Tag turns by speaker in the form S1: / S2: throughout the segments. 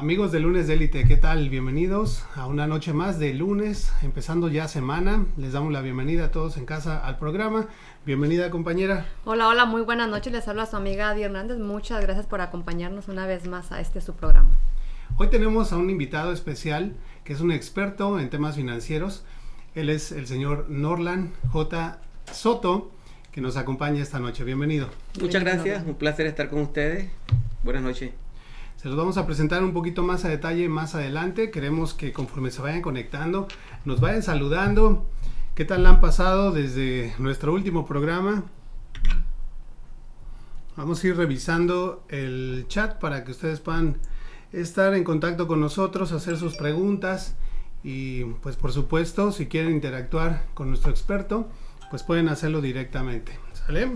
S1: Amigos de Lunes de Élite, ¿qué tal? Bienvenidos a una noche más de lunes, empezando ya semana. Les damos la bienvenida a todos en casa al programa. Bienvenida, compañera.
S2: Hola, hola, muy buenas noches. Les habla su amiga Adi Hernández. Muchas gracias por acompañarnos una vez más a este su programa.
S1: Hoy tenemos a un invitado especial que es un experto en temas financieros. Él es el señor Norland J. Soto, que nos acompaña esta noche. Bienvenido.
S3: Muchas gracias, un placer estar con ustedes. Buenas noches.
S1: Se los vamos a presentar un poquito más a detalle más adelante. Queremos que conforme se vayan conectando, nos vayan saludando. ¿Qué tal han pasado desde nuestro último programa? Vamos a ir revisando el chat para que ustedes puedan estar en contacto con nosotros, hacer sus preguntas y pues por supuesto si quieren interactuar con nuestro experto, pues pueden hacerlo directamente. ¿Sale?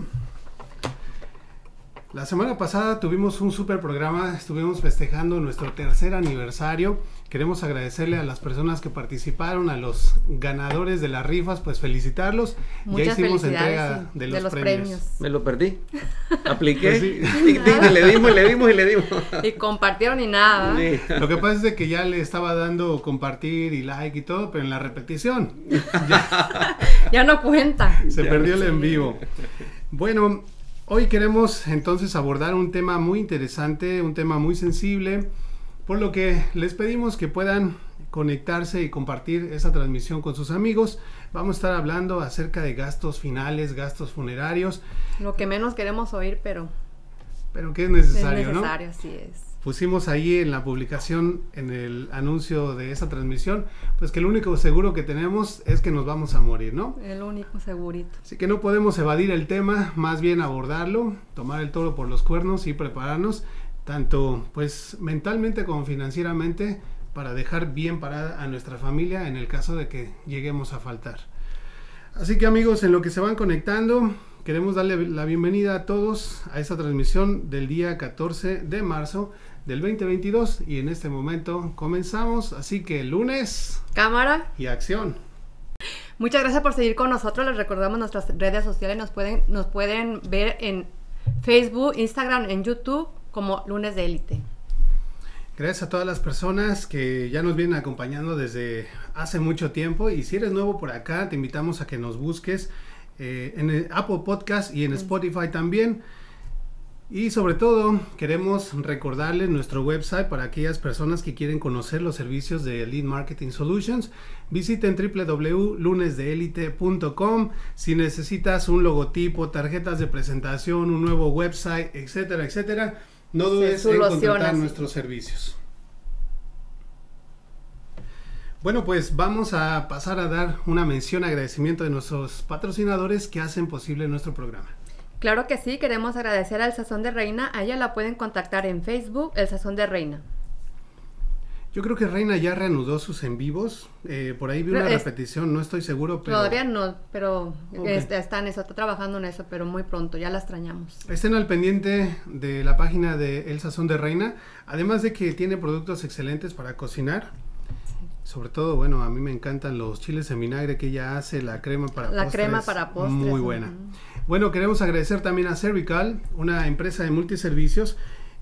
S1: La semana pasada tuvimos un super programa, estuvimos festejando nuestro tercer aniversario. Queremos agradecerle a las personas que participaron, a los ganadores de las rifas, pues felicitarlos.
S2: Muchas ya hicimos entrega
S1: de, los, premios.
S3: Me lo perdí. Apliqué. Pues y, le dimos, y le dimos y le dimos.
S2: Y compartieron y nada.
S1: Lo que pasa es que ya le estaba dando compartir y like y todo, pero en la repetición.
S2: ya, no cuenta.
S1: Se perdió el en vivo. Bueno, Hoy queremos entonces abordar un tema muy interesante, un tema muy sensible, por lo que les pedimos que puedan conectarse y compartir esa transmisión con sus amigos. Vamos a estar hablando acerca de gastos finales, gastos funerarios.
S2: Lo que menos queremos oír, pero...
S1: Pero que es necesario,
S2: es necesario, sí es
S1: pusimos ahí en la publicación, en el anuncio de esa transmisión, pues que el único seguro que tenemos es que nos vamos a morir, ¿no?
S2: El único segurito.
S1: Así que no podemos evadir el tema, más bien abordarlo, tomar el toro por los cuernos y prepararnos, tanto pues mentalmente como financieramente, para dejar bien parada a nuestra familia en el caso de que lleguemos a faltar. Así que amigos, en lo que se van conectando, queremos darle la bienvenida a todos a esta transmisión del día 14 de marzo del 2022 y en este momento comenzamos, así que lunes.
S2: Cámara.
S1: Y acción.
S2: Muchas gracias por seguir con nosotros, les recordamos nuestras redes sociales, nos pueden, nos pueden ver en Facebook, Instagram, en YouTube como lunes de élite.
S1: Gracias a todas las personas que ya nos vienen acompañando desde hace mucho tiempo y si eres nuevo por acá te invitamos a que nos busques eh, en el Apple Podcast y en Spotify también. Y sobre todo queremos recordarles nuestro website para aquellas personas que quieren conocer los servicios de Lead Marketing Solutions. Visiten www.lunesdeelite.com si necesitas un logotipo, tarjetas de presentación, un nuevo website, etcétera, etcétera. No dudes en contratar nuestros servicios. Bueno, pues vamos a pasar a dar una mención agradecimiento de nuestros patrocinadores que hacen posible nuestro programa.
S2: Claro que sí, queremos agradecer al Sazón de Reina. A ella la pueden contactar en Facebook, el Sazón de Reina.
S1: Yo creo que Reina ya reanudó sus en vivos. Eh, por ahí vi una repetición, no estoy seguro,
S2: pero... Todavía no, pero está en eso, está trabajando en eso, pero muy pronto, ya la extrañamos.
S1: Estén al pendiente de la página de El Sazón de Reina, además de que tiene productos excelentes para cocinar. Sobre todo, bueno, a mí me encantan los chiles en vinagre que ella hace, la crema para
S2: la crema para postres.
S1: Muy buena. Bueno, queremos agradecer también a Cervical, una empresa de multiservicios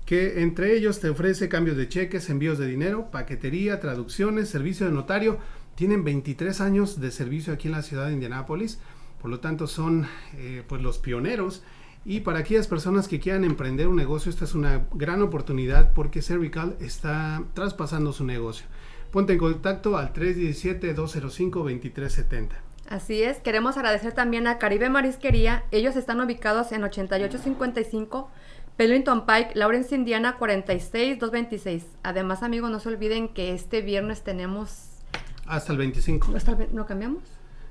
S1: que entre ellos te ofrece cambios de cheques, envíos de dinero, paquetería, traducciones, servicio de notario. Tienen 23 años de servicio aquí en la ciudad de Indianápolis, por lo tanto son eh, pues los pioneros. Y para aquellas personas que quieran emprender un negocio, esta es una gran oportunidad porque Cervical está traspasando su negocio. Ponte en contacto al 317-205-2370.
S2: Así es, queremos agradecer también a Caribe Marisquería. Ellos están ubicados en 8855 Pellington Pike, Lawrence, Indiana 46226. Además, amigos, no se olviden que este viernes tenemos
S1: hasta el 25.
S2: ¿No cambiamos?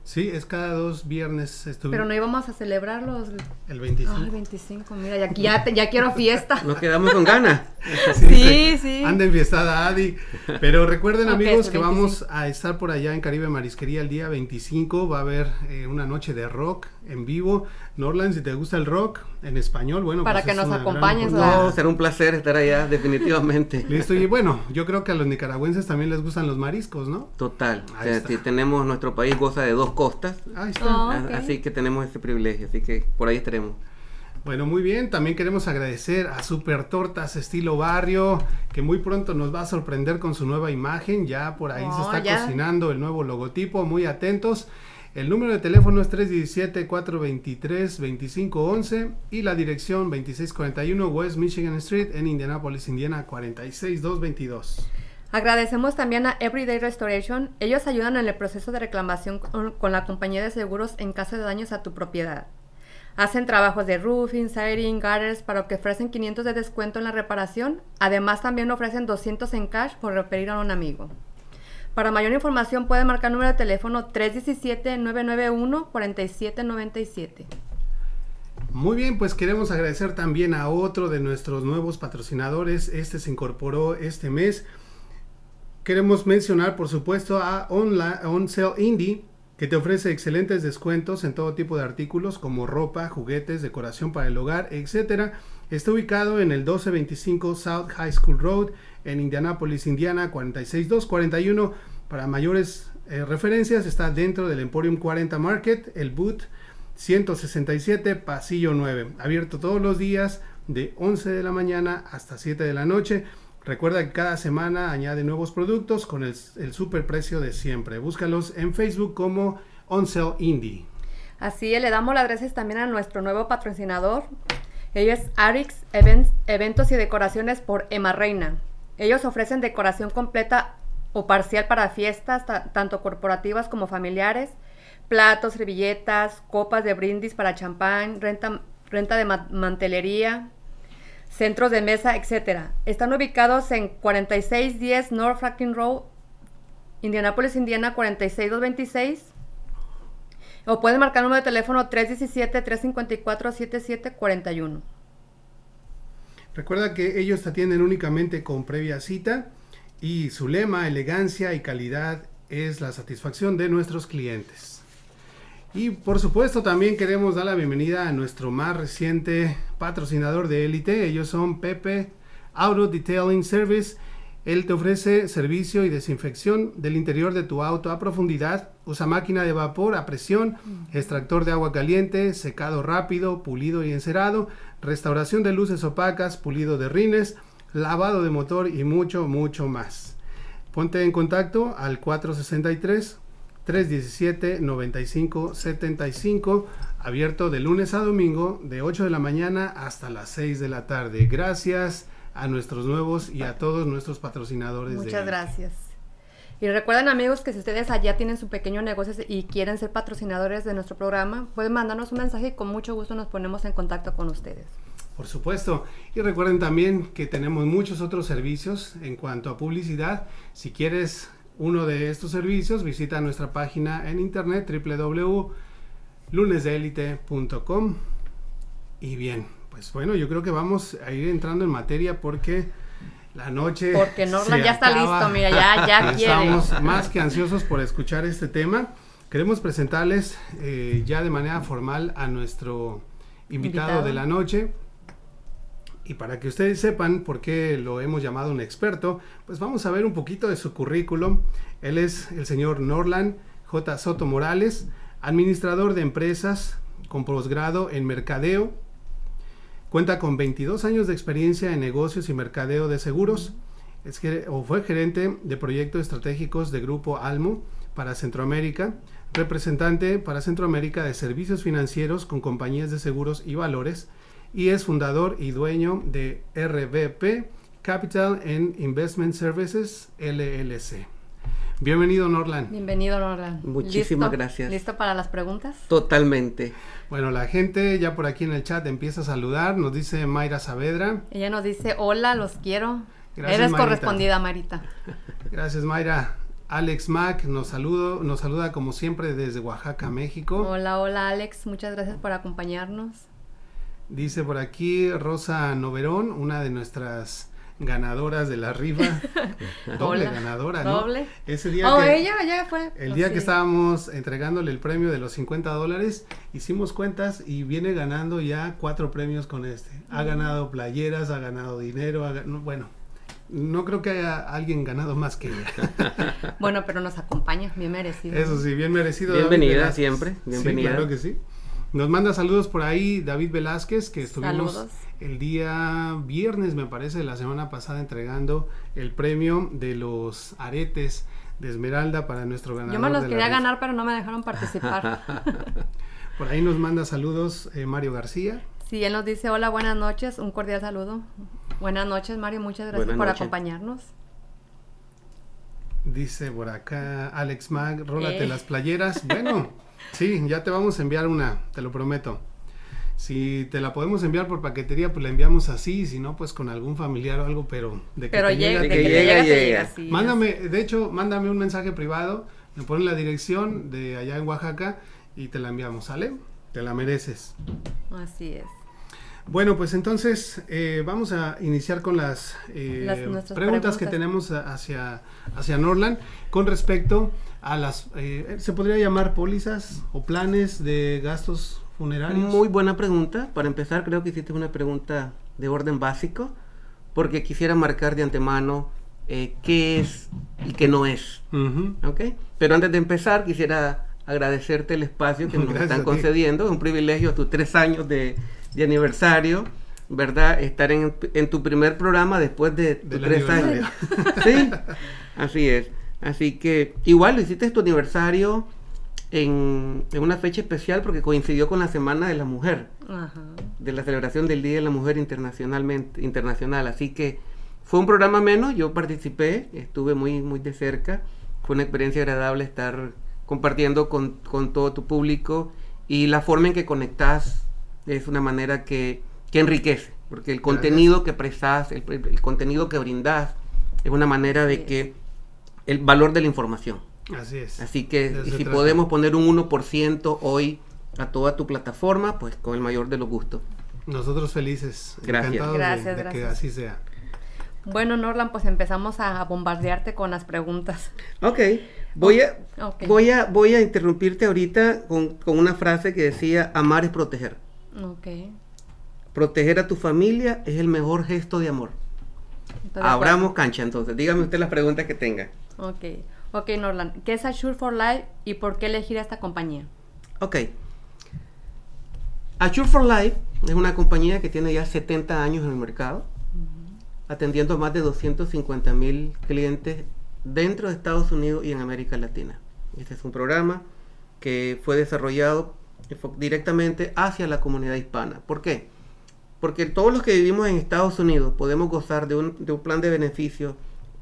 S1: Sí, es cada dos viernes.
S2: Pero no íbamos a celebrarlos.
S1: El 25.
S2: Ah, el 25, mira, ya, ya, ya quiero fiesta.
S3: Nos quedamos con ganas.
S2: sí, sí,
S1: Anda en fiestada, Adi. Pero recuerden, amigos, que vamos a estar por allá en Caribe Marisquería el día 25. Va a haber eh, una noche de rock en vivo. Norland, si te gusta el rock en español, bueno,
S2: para pues que nos acompañes.
S3: No, será un placer estar allá, definitivamente.
S1: Listo, y bueno, yo creo que a los nicaragüenses también les gustan los mariscos, ¿no?
S3: Total. si tenemos nuestro país goza de dos costas,
S1: ahí está.
S3: así que tenemos ese privilegio, así que por ahí estaremos.
S1: Bueno, muy bien. También queremos agradecer a Super Tortas Estilo Barrio, que muy pronto nos va a sorprender con su nueva imagen. Ya por ahí se
S2: Oh,
S1: está
S2: ya.
S1: cocinando el nuevo logotipo. Muy atentos. El número de teléfono es 317-423-2511 y la dirección 2641 West Michigan Street en Indianapolis, Indiana 46222.
S2: Agradecemos también a Everyday Restoration. Ellos ayudan en el proceso de reclamación con, la compañía de seguros en caso de daños a tu propiedad. Hacen trabajos de roofing, siding, gutters para que ofrecen 500 de descuento en la reparación. Además también ofrecen 200 en cash por referir a un amigo. Para mayor información puede marcar número de teléfono 317-991-4797.
S1: Muy bien, pues queremos agradecer también a otro de nuestros nuevos patrocinadores. Este se incorporó este mes. Queremos mencionar, por supuesto, a Onla- On Sale Indie, que te ofrece excelentes descuentos en todo tipo de artículos como ropa, juguetes, decoración para el hogar, etc. Está ubicado en el 1225 South High School Road en Indianapolis, Indiana 46241. Para mayores eh, referencias está dentro del Emporium 40 Market, el boot 167 Pasillo 9, abierto todos los días de 11 de la mañana hasta 7 de la noche. Recuerda que cada semana añade nuevos productos con el, el super precio de siempre. Búscalos en Facebook como On Sale Indie.
S2: Así es, le damos las gracias también a nuestro nuevo patrocinador. Ellos es Arix Events- Eventos y Decoraciones por Emma Reina. Ellos ofrecen decoración completa o parcial para fiestas, ta- tanto corporativas como familiares, platos, servilletas, copas de brindis para champán, renta, renta de ma- mantelería, centros de mesa, etc. Están ubicados en 4610 North Franklin Road, Indianapolis, Indiana 46226. O pueden marcar el número de teléfono 317-354-7741.
S1: Recuerda que ellos te atienden únicamente con previa cita y su lema, elegancia y calidad es la satisfacción de nuestros clientes. Y por supuesto también queremos dar la bienvenida a nuestro más reciente patrocinador de élite. Ellos son Pepe Auto Detailing Service. Él te ofrece servicio y desinfección del interior de tu auto a profundidad. Usa máquina de vapor a presión, extractor de agua caliente, secado rápido, pulido y encerado, restauración de luces opacas, pulido de rines, lavado de motor y mucho, mucho más. Ponte en contacto al 463 317 95 75 abierto de lunes a domingo de 8 de la mañana hasta las 6 de la tarde. Gracias a nuestros nuevos y a todos nuestros patrocinadores. de
S2: Muchas gracias. Y recuerden amigos que si ustedes allá tienen su pequeño negocio y quieren ser patrocinadores de nuestro programa, pueden mandarnos un mensaje y con mucho gusto nos ponemos en contacto con ustedes.
S1: Por supuesto. Y recuerden también que tenemos muchos otros servicios en cuanto a publicidad. Si quieres uno de estos servicios, visita nuestra página en internet www.lunesdeelite.com. Y bien, pues bueno, yo creo que vamos a ir entrando en materia porque la noche.
S2: Porque Norlan
S1: se
S2: ya está
S1: acaba.
S2: listo, mira, ya, ya quiere.
S1: Estamos más que ansiosos por escuchar este tema. Queremos presentarles eh, ya de manera formal a nuestro invitado,
S2: Invitado.
S1: de la noche. Y para que ustedes sepan por qué lo hemos llamado un experto, pues vamos a ver un poquito de su currículum. Él es el señor Norland J. Soto Morales, administrador de empresas con posgrado en mercadeo. Cuenta con 22 años de experiencia en negocios y mercadeo de seguros. Es que, o fue gerente de proyectos estratégicos de Grupo Almo para Centroamérica, representante para Centroamérica de servicios financieros con compañías de seguros y valores, y es fundador y dueño de RBP Capital and Investment Services LLC. Bienvenido, Norland.
S2: Bienvenido, Norlan.
S3: Muchísimas
S2: ¿Listo?
S3: gracias.
S2: ¿Listo para las preguntas?
S3: Totalmente.
S1: Bueno, la gente ya por aquí en el chat empieza a saludar. Nos dice Mayra Saavedra.
S2: Ella nos dice, hola, los quiero.
S1: Gracias,
S2: Eres
S1: Marita.
S2: correspondida, Marita.
S1: Gracias, Mayra. Alex Mac nos saludo, nos saluda como siempre desde Oaxaca, México.
S2: Hola, hola, Alex. Muchas gracias por acompañarnos.
S1: Dice por aquí Rosa Noverón, una de nuestras ganadoras de la rifa. Doble
S2: Hola.
S1: ganadora, ¿no?
S2: Doble.
S1: Ese día
S2: Oh,
S1: que,
S2: ella ya fue.
S1: el
S2: Oh,
S1: día
S2: sí.
S1: que estábamos entregándole el premio de los 50 dólares, hicimos cuentas y viene ganando ya cuatro premios con este. Ha ganado playeras, ha ganado dinero, ha ga- no, bueno, no creo que haya alguien ganado más que ella.
S2: Bueno, pero nos acompaña, bien merecido.
S1: Eso sí, bien merecido.
S3: Bienvenida siempre,
S1: Sí,
S3: bienvenida.
S1: claro que sí. Nos manda saludos por ahí David Velázquez, que estuvimos el día viernes, me parece, la semana pasada entregando el premio de los aretes de Esmeralda para nuestro ganador.
S2: Yo me los quería ganar, pero no me dejaron participar.
S1: por ahí nos manda saludos eh, Mario García.
S2: Sí, él nos dice hola, buenas noches, un cordial saludo. Buenas noches, Mario, muchas gracias por acompañarnos.
S1: Dice por acá Alex Mag, rólate eh. las playeras. Bueno, sí, ya te vamos a enviar una, te lo prometo. Si te la podemos enviar por paquetería, pues la enviamos así, si no, pues con algún familiar o algo, pero
S2: de que, te llega, de que, llega, llega.
S1: mándame, de hecho, mándame un mensaje privado, me pones la dirección de allá en Oaxaca y te la enviamos, ¿sale? Te la mereces.
S2: Así es.
S1: Bueno, pues entonces eh, vamos a iniciar con las, eh, preguntas, que tenemos hacia, hacia Norland con respecto a las, eh, ¿se podría llamar pólizas o planes de gastos funerarios?
S3: Muy buena pregunta. Para empezar, creo que hiciste una pregunta de orden básico, porque quisiera marcar de antemano qué es y qué no es. Pero antes de empezar, quisiera agradecerte el espacio que nos están concediendo. Es un privilegio a tus tres años de de aniversario, ¿verdad? Estar en, tu primer programa después de, tres años. sí, así es. Así que igual lo hiciste tu aniversario en, una fecha especial porque coincidió con la Semana de la Mujer, de la celebración del Día de la Mujer internacionalmente, internacional. Así que fue un programa menos, yo participé, estuve muy, muy de cerca. Fue una experiencia agradable estar compartiendo con, con todo tu público y la forma en que conectas es una manera que, enriquece, porque el contenido que prestas, el, contenido que brindas, es una manera de que el valor de la información.
S1: Así es.
S3: Así que si podemos poner un 1% hoy a toda tu plataforma, pues con el mayor de los gustos.
S1: Nosotros felices.
S3: Gracias.
S2: gracias,
S1: de, que así sea.
S2: Bueno, Norlan, pues empezamos a bombardearte con las preguntas.
S3: Ok, voy a, voy a, voy a interrumpirte ahorita con, con, una frase que decía, amar es proteger.
S2: Ok.
S3: Proteger a tu familia es el mejor gesto de amor. Abramos cancha entonces. Dígame usted las preguntas que tenga.
S2: Ok. Ok, Norland. ¿Qué es Assure for Life y por qué elegir a esta compañía?
S3: Ok. Assure for Life es una compañía que tiene ya 70 años en el mercado, atendiendo a más de 250 mil clientes dentro de Estados Unidos y en América Latina. Este es un programa que fue desarrollado directamente hacia la comunidad hispana. ¿Por qué? Porque todos los que vivimos en Estados Unidos podemos gozar de un, plan de beneficios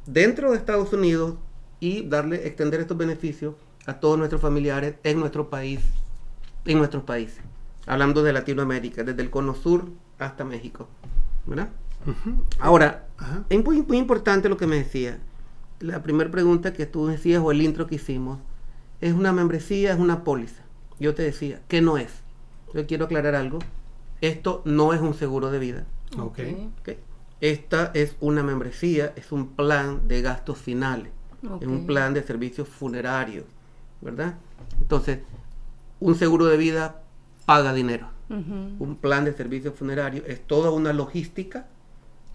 S3: dentro de Estados Unidos y darle, extender estos beneficios a todos nuestros familiares en nuestro país, en nuestros países. Hablando de Latinoamérica, desde el cono sur hasta México. ¿Verdad? Ahora, es muy, muy importante lo que me decía. La primera pregunta que tú decías o el intro que hicimos, ¿es una membresía, es una póliza? yo te decía, ¿qué no es? Yo quiero aclarar algo. Esto no es un seguro de vida.
S1: Ok.
S3: Esta es una membresía, es un plan de gastos finales. Es un plan de servicios funerarios. ¿Verdad? Entonces, un seguro de vida paga dinero. Un plan de servicios funerarios es toda una logística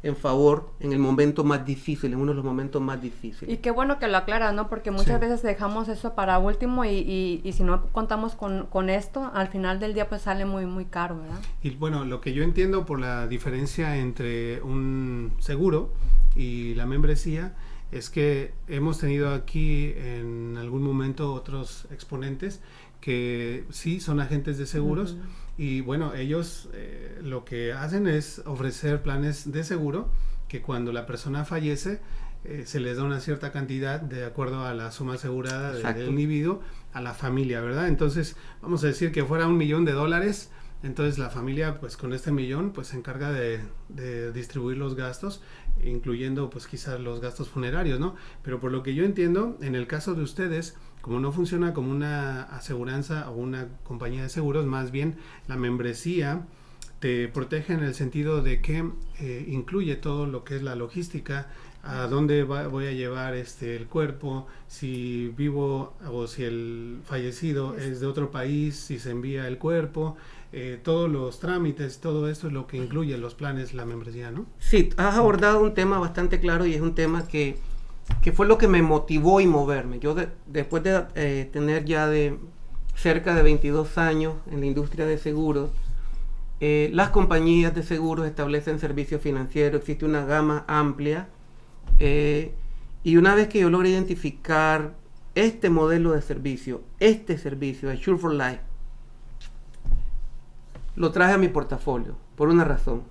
S3: en favor en el momento más difícil, en uno de los momentos más difíciles.
S2: Y qué bueno que lo aclara, ¿no? Porque muchas veces dejamos eso para último y, y, si no contamos con, con, esto, al final del día pues sale muy, muy caro, ¿verdad?
S1: Y bueno, lo que yo entiendo por la diferencia entre un seguro y la membresía es que hemos tenido aquí en algún momento otros exponentes que sí son agentes de seguros. Y bueno, ellos eh, lo que hacen es ofrecer planes de seguro que cuando la persona fallece eh, se les da una cierta cantidad de acuerdo a la suma asegurada del individuo a la familia, ¿verdad? Entonces, vamos a decir que fuera un millón de dólares, entonces la familia pues con este millón pues se encarga de, de distribuir los gastos, incluyendo pues quizás los gastos funerarios, ¿no? Pero por lo que yo entiendo, en el caso de ustedes, como no funciona como una aseguranza o una compañía de seguros, más bien la membresía te protege en el sentido de que eh, incluye todo lo que es la logística, a dónde voy a llevar este el cuerpo, si vivo o si el fallecido es de otro país, si se envía el cuerpo, eh, todos los trámites, todo esto es lo que incluye los planes, la membresía, ¿no?
S3: Sí, has abordado un tema bastante claro y es un tema que que fue lo que me motivó y moverme. Yo después de eh, tener ya de cerca de 22 años en la industria de seguros. Eh, las compañías de seguros establecen servicios financieros, existe una gama amplia. Eh, y una vez que yo logré identificar este modelo de servicio, este servicio, Sure for Life, lo traje a mi portafolio por una razón.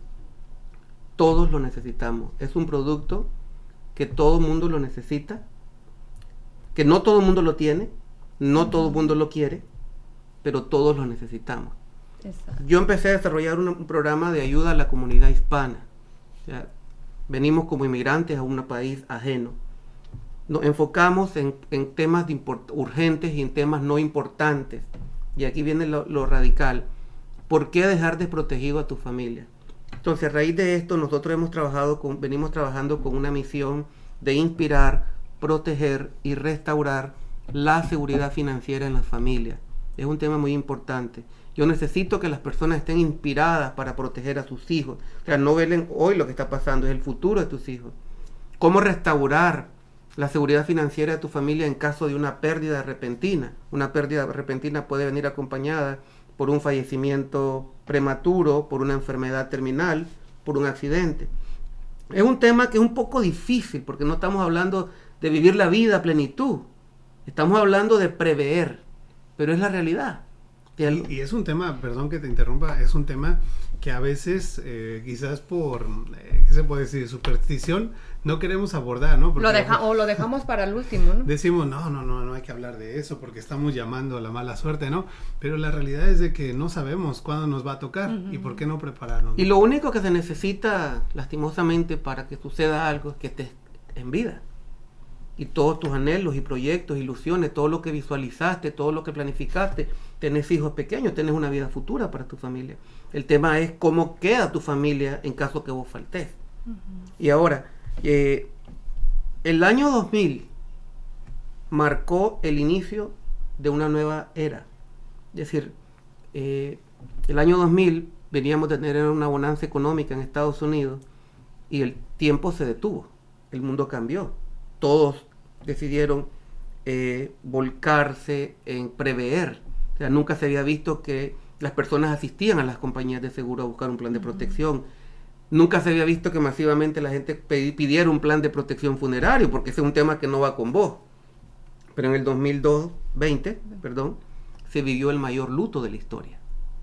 S3: Todos lo necesitamos. Es un producto que todo mundo lo necesita, que no todo mundo lo tiene, no todo mundo lo quiere, pero todos lo necesitamos. Yo empecé a desarrollar un, programa de ayuda a la comunidad hispana. venimos como inmigrantes a un país ajeno. Nos enfocamos en, temas urgentes y en temas no importantes. Y aquí viene lo radical ¿Por qué dejar desprotegido a tu familia? Entonces, a raíz de esto, nosotros hemos trabajado con, venimos trabajando con una misión de inspirar, proteger y restaurar la seguridad financiera en las familias. Es un tema muy importante. Yo necesito que las personas estén inspiradas para proteger a sus hijos. O sea, no velen hoy lo que está pasando, es el futuro de tus hijos. ¿Cómo restaurar la seguridad financiera de tu familia en caso de una pérdida repentina? Una pérdida repentina puede venir acompañada por un fallecimiento prematuro, por una enfermedad terminal, por un accidente. Es un tema que es un poco difícil porque no estamos hablando de vivir la vida a plenitud, estamos hablando de prever, pero es la realidad.
S1: Y, es un tema, perdón que te interrumpa, es un tema que a veces, eh, quizás por, eh, ¿qué se puede decir? Superstición, no queremos abordar, ¿no?
S2: lo deja, o lo dejamos para el último, ¿no?
S1: Decimos, no, no, no, no hay que hablar de eso porque estamos llamando a la mala suerte, ¿no? Pero la realidad es de que no sabemos cuándo nos va a tocar y por qué no prepararnos.
S3: Y lo único que se necesita, lastimosamente, para que suceda algo es que estés en vida y todos tus anhelos y proyectos, ilusiones, todo lo que visualizaste, todo lo que planificaste, tenés hijos pequeños, tenés una vida futura para tu familia. El tema es cómo queda tu familia en caso que vos faltes. Y ahora, eh, el año 2000 marcó el inicio de una nueva era. Es decir, eh, el año 2000 veníamos de tener una bonanza económica en Estados Unidos y el tiempo se detuvo, el mundo cambió todos decidieron eh, volcarse en prever. O sea, nunca se había visto que las personas asistían a las compañías de seguro a buscar un plan de protección. Nunca se había visto que masivamente la gente pidiera un plan de protección funerario, porque ese es un tema que no va con vos. Pero en el 2020, perdón, se vivió el mayor luto de la historia.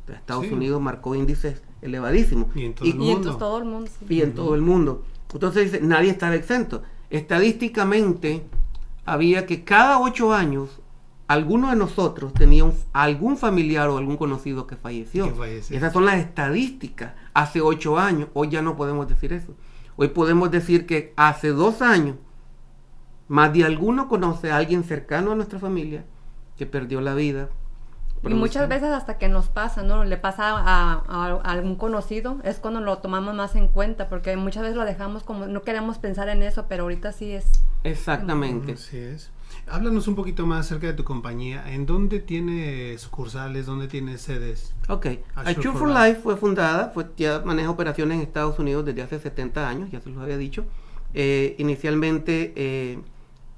S3: Estados Unidos marcó índices elevadísimos.
S1: Y en todo el mundo.
S2: todo el mundo.
S3: Y en todo el mundo. Entonces dice, nadie estaba exento estadísticamente había que cada ocho años alguno de nosotros tenía algún familiar o algún conocido que falleció. Esas son las estadísticas. Hace ocho años, hoy ya no podemos decir eso. Hoy podemos decir que hace dos años, más de alguno conoce a alguien cercano a nuestra familia que perdió la vida
S2: y muchas veces hasta que nos pasa, ¿no? Le pasa a, algún conocido, es cuando lo tomamos más en cuenta, porque muchas veces lo dejamos como, no queremos pensar en eso, pero ahorita sí es.
S3: Exactamente.
S1: Así es. Háblanos un poquito más acerca de tu compañía. ¿En dónde tiene sucursales? ¿Dónde tiene sedes?
S3: Ok. Assure for, Life. fue fundada, fue, ya maneja operaciones en Estados Unidos desde hace 70 años, ya se los había dicho. Eh, inicialmente eh,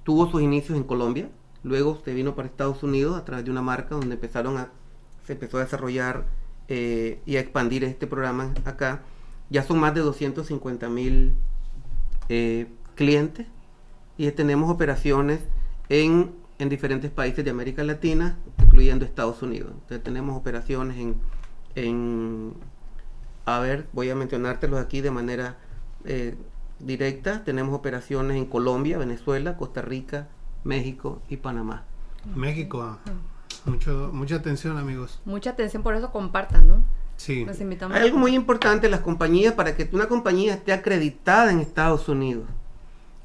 S3: tuvo sus inicios en Colombia, Luego se vino para Estados Unidos a través de una marca donde empezaron a, se empezó a desarrollar eh, y a expandir este programa acá. Ya son más de 250 mil eh, clientes y tenemos operaciones en, en, diferentes países de América Latina, incluyendo Estados Unidos. Entonces tenemos operaciones en, en a ver, voy a mencionártelos aquí de manera eh, directa. Tenemos operaciones en Colombia, Venezuela, Costa Rica, México y Panamá.
S1: México, mucho, mucha atención amigos.
S2: Mucha atención, por eso compartan, ¿no?
S3: Sí. Hay algo muy importante las compañías para que una compañía esté acreditada en Estados Unidos.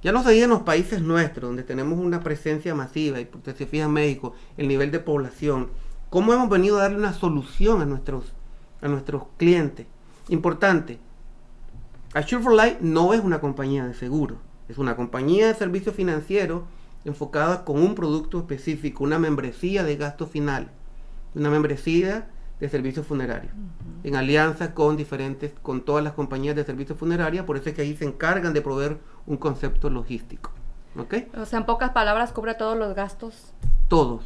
S3: Ya no se en los países nuestros, donde tenemos una presencia masiva, y porque se fija en México, el nivel de población, cómo hemos venido a darle una solución a nuestros, a nuestros clientes. Importante, Assure for Life no es una compañía de seguro, es una compañía de servicios financieros enfocada con un producto específico, una membresía de gasto final, una membresía de servicios funerarios, en alianza con diferentes, con todas las compañías de servicios funerarios, por eso es que ahí se encargan de proveer un concepto logístico. ¿Ok?
S2: O sea, en pocas palabras, cubre todos los gastos.
S3: Todos.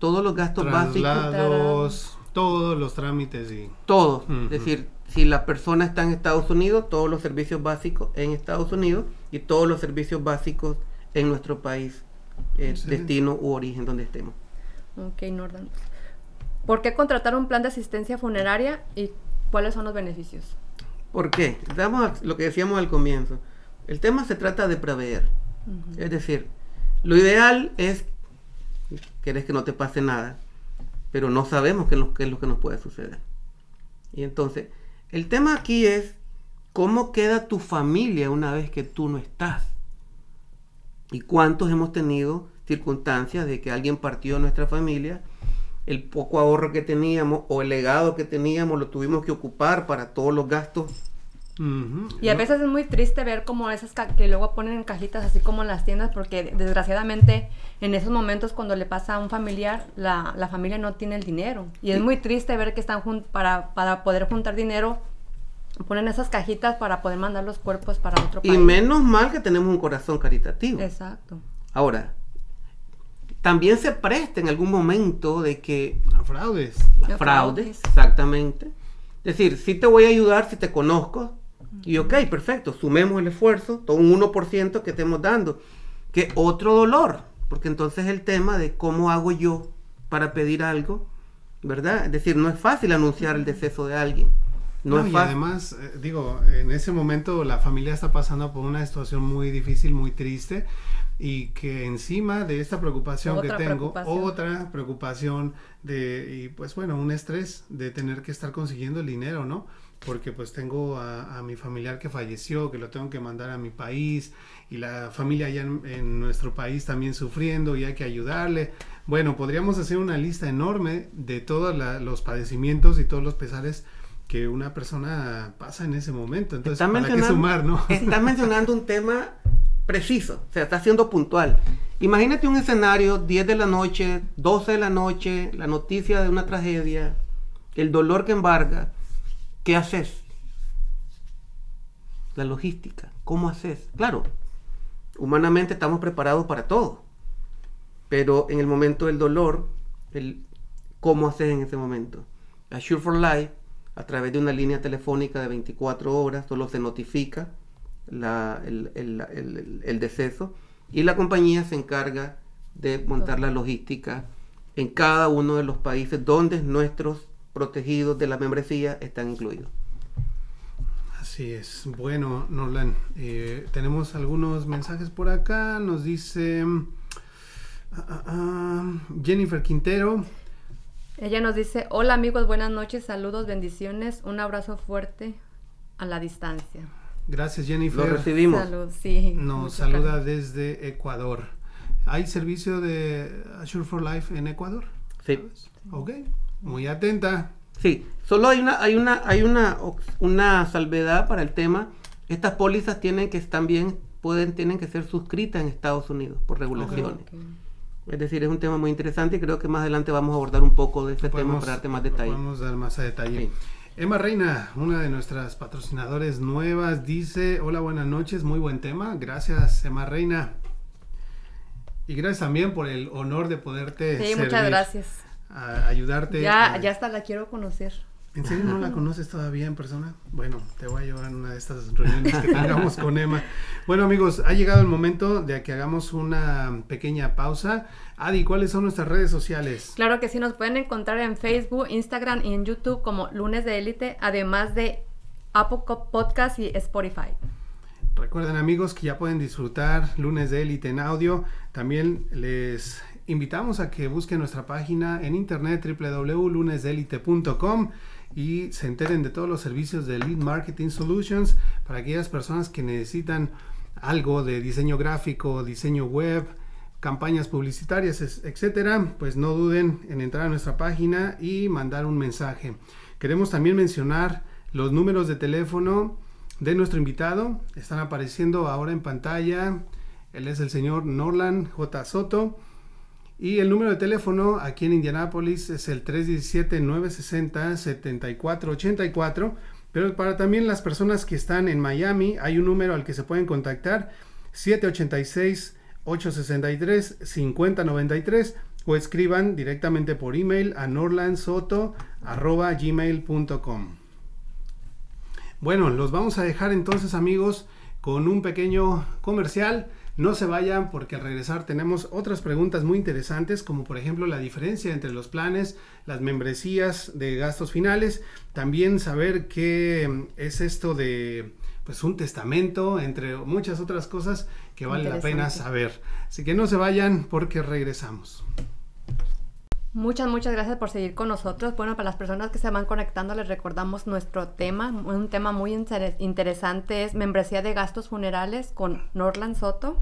S3: todos los gastos
S1: básicos. todos los trámites y...
S3: Todo. Es decir, si la persona está en Estados Unidos, todos los servicios básicos en Estados Unidos y todos los servicios básicos en nuestro país, eh, destino u origen donde estemos.
S2: Ok, Nordan. ¿Por qué contratar un plan de asistencia funeraria y cuáles son los beneficios?
S3: ¿Por qué? Damos lo que decíamos al comienzo. El tema se trata de prever. Es decir, lo ideal es, querés que no te pase nada, pero no sabemos qué qué es lo que nos puede suceder. Y entonces, el tema aquí es cómo queda tu familia una vez que tú no estás. Y cuántos hemos tenido circunstancias de que alguien partió de nuestra familia, el poco ahorro que teníamos o el legado que teníamos lo tuvimos que ocupar para todos los gastos
S2: y a veces es muy triste ver como esas que luego ponen en cajitas así como en las tiendas porque desgraciadamente en esos momentos cuando le pasa a un familiar la, la familia no tiene el dinero y es muy triste ver que están para, para poder juntar dinero ponen esas cajitas para poder mandar los cuerpos para otro país.
S3: Y menos mal que tenemos un corazón caritativo.
S2: Exacto.
S3: Ahora, también se presta en algún momento de que...
S1: A fraudes.
S3: A fraudes, exactamente. Es decir, si te voy a ayudar si te conozco, y ok, perfecto, sumemos el esfuerzo, todo un 1% que estemos dando. Que otro dolor, porque entonces el tema de cómo hago yo para pedir algo, ¿verdad? Es decir, no es fácil anunciar el deceso de alguien.
S1: No, y además, eh, digo, en ese momento la familia está pasando por una situación muy difícil, muy triste, y que encima de esta preocupación que tengo, otra preocupación de, y pues bueno, un estrés de tener que estar consiguiendo el dinero, ¿no? Porque pues tengo a, mi familiar que falleció, que lo tengo que mandar a mi país y la familia allá en, nuestro país también sufriendo y hay que ayudarle. Bueno, podríamos hacer una lista enorme de todos los padecimientos y todos los pesares que una persona pasa en ese momento. Entonces,
S3: está ¿para qué sumar, no? Está mencionando un tema preciso, o sea, está siendo puntual. Imagínate un escenario, 10 de la noche, 12 de la noche, la noticia de una tragedia, el dolor que embarga ¿Qué haces? La logística. ¿Cómo haces? Claro, humanamente estamos preparados para todo. Pero en el momento del dolor, ¿cómo haces en ese momento? Assure for Life, a través de una línea telefónica de 24 horas, solo se notifica el, deceso y la compañía se encarga de montar la logística en cada uno de los países donde nuestros protegidos de la membresía están incluidos.
S1: Así es. Bueno, Norlan, eh, tenemos algunos mensajes por acá. Nos dice ah, ah, ah, Jennifer Quintero.
S2: Ella nos dice, hola amigos, buenas noches, saludos, bendiciones, un abrazo fuerte a la distancia.
S1: Gracias Jennifer.
S3: Lo recibimos.
S1: Nos saluda desde Ecuador. ¿Hay servicio de Assure for Life en Ecuador?
S3: Sí.
S1: Ok. Muy atenta.
S3: Sí, solo hay una, hay una, hay una, una salvedad para el tema. Estas pólizas tienen que también pueden, tienen que ser suscritas en Estados Unidos por regulaciones. Es decir, es un tema muy interesante y creo que más adelante vamos a abordar un poco de este tema para darte más detalle.
S1: Vamos a dar más a detalle. Emma Reina, una de nuestras patrocinadores nuevas, dice, hola, buenas noches, muy buen tema. Gracias, Emma Reina. Y gracias también por el honor de poderte
S2: Sí, muchas gracias
S1: ayudarte.
S2: Ya, ya hasta la quiero conocer.
S1: ¿En serio no la conoces todavía en persona? Bueno, te voy a llevar en una de estas reuniones que tengamos con Emma. Bueno amigos, ha llegado el momento de que hagamos una pequeña pausa. Adi, ¿cuáles son nuestras redes sociales?
S2: Claro que sí, nos pueden encontrar en Facebook, Instagram y en YouTube como Lunes de Élite, además de Apple Podcast y Spotify.
S1: Recuerden amigos que ya pueden disfrutar Lunes de Élite en audio. También les invitamos a que busquen nuestra página en internet www.lunesdelite.com y se enteren de todos los servicios de Lead Marketing Solutions para aquellas personas que necesitan algo de diseño gráfico, diseño web, campañas publicitarias, etcétera, pues no duden en entrar a nuestra página y mandar un mensaje. Queremos también mencionar los números de teléfono de nuestro invitado. Están apareciendo ahora en pantalla. Él es el señor Norland J. Soto. Y el número de teléfono aquí en Indianápolis es el 317-960-7484. Pero para también las personas que están en Miami, hay un número al que se pueden contactar, 786-863-5093 o escriban directamente por email a norlandsoto.gmail.com. Bueno, los vamos a dejar entonces amigos con un pequeño comercial. No se vayan porque al regresar tenemos otras preguntas muy interesantes como por ejemplo la diferencia entre los planes, las membresías de gastos finales, también saber qué es esto de pues un testamento, entre muchas otras cosas que vale la pena saber. Así que no se vayan porque regresamos.
S2: Muchas, muchas gracias por seguir con nosotros. Bueno, para las personas que se van conectando, les recordamos nuestro tema. Un tema muy interesante es membresía de gastos funerales con Norland Soto.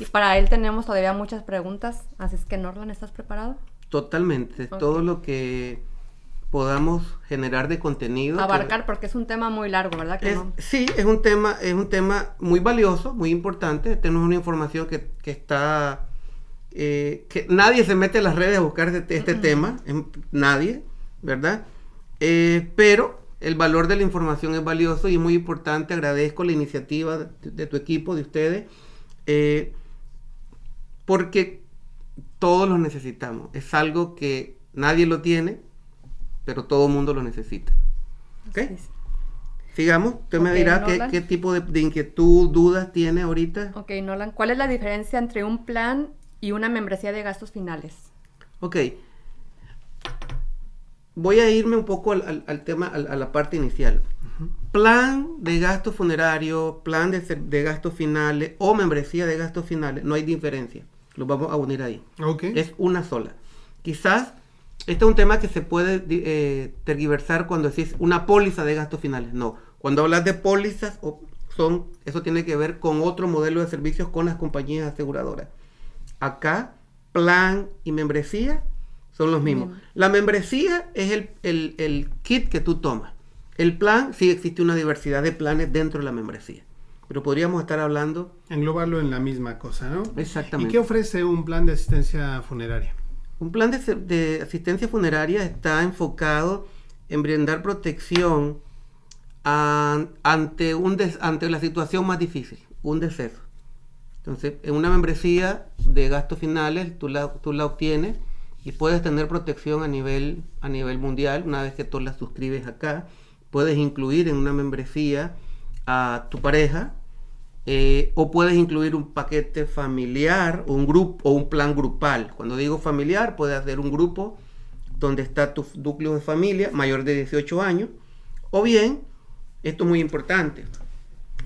S2: Y para él tenemos todavía muchas preguntas. Así es que, Norland, ¿estás preparado?
S3: Totalmente. Todo lo que podamos generar de contenido.
S2: Abarcar, porque es un tema muy largo, ¿verdad?
S3: Sí, es un tema, es un tema muy valioso, muy importante. Tenemos una información que, que está eh, que nadie se mete en las redes a buscar este, este tema, nadie, ¿verdad? Eh, pero el valor de la información es valioso y es muy importante. Agradezco la iniciativa de, tu equipo, de ustedes, eh, porque todos lo necesitamos. Es algo que nadie lo tiene, pero todo el mundo lo necesita. ¿Ok? Sigamos, usted me dirá qué, tipo de, de, inquietud, dudas tiene ahorita.
S2: Ok, Nolan, ¿cuál es la diferencia entre un plan y una membresía de gastos finales.
S3: Ok. Voy a irme un poco al, tema, a, la parte inicial. Plan de gasto funerario, plan de, de, gastos finales o membresía de gastos finales, no hay diferencia. Lo vamos a unir ahí. Okay. Es una sola. Quizás este es un tema que se puede eh, tergiversar cuando decís una póliza de gastos finales. No. Cuando hablas de pólizas, son, eso tiene que ver con otro modelo de servicios con las compañías aseguradoras. Acá, plan y membresía son los mismos. La membresía es el, kit que tú tomas. El plan, sí existe una diversidad de planes dentro de la membresía. Pero podríamos estar hablando...
S1: Englobarlo en la misma cosa, ¿no?
S3: Exactamente.
S1: ¿Y qué ofrece un plan de asistencia funeraria?
S3: Un plan de, asistencia funeraria está enfocado en brindar protección ante, un ante la situación más difícil, un deceso. Entonces, en una membresía de gastos finales, tú la, obtienes y puedes tener protección a nivel, a nivel mundial una vez que tú la suscribes acá. Puedes incluir en una membresía a tu pareja eh, o puedes incluir un paquete familiar un grupo o un plan grupal. Cuando digo familiar, puedes hacer un grupo donde está tu núcleo de familia mayor de 18 años. O bien, esto es muy importante,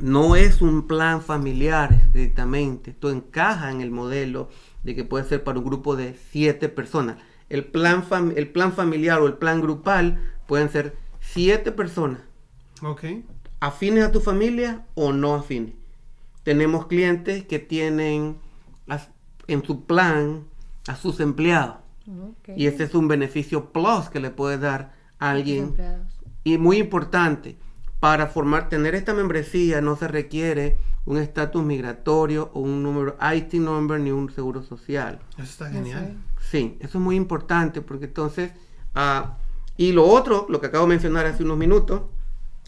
S3: no es un plan familiar directamente. Esto encaja en el modelo de que puede ser para un grupo de siete personas. El plan, el plan familiar o el plan grupal pueden ser siete personas.
S1: Ok.
S3: Afines a tu familia o no afines. Tenemos clientes que tienen en su plan a sus empleados. Y ese es un beneficio plus que le puede dar a alguien. Y muy importante, para formar, tener esta membresía no se requiere un estatus migratorio o un número IT number ni un seguro social.
S1: Eso está genial.
S3: Sí, eso es muy importante porque entonces, ah, y lo otro, lo que acabo de mencionar hace unos minutos,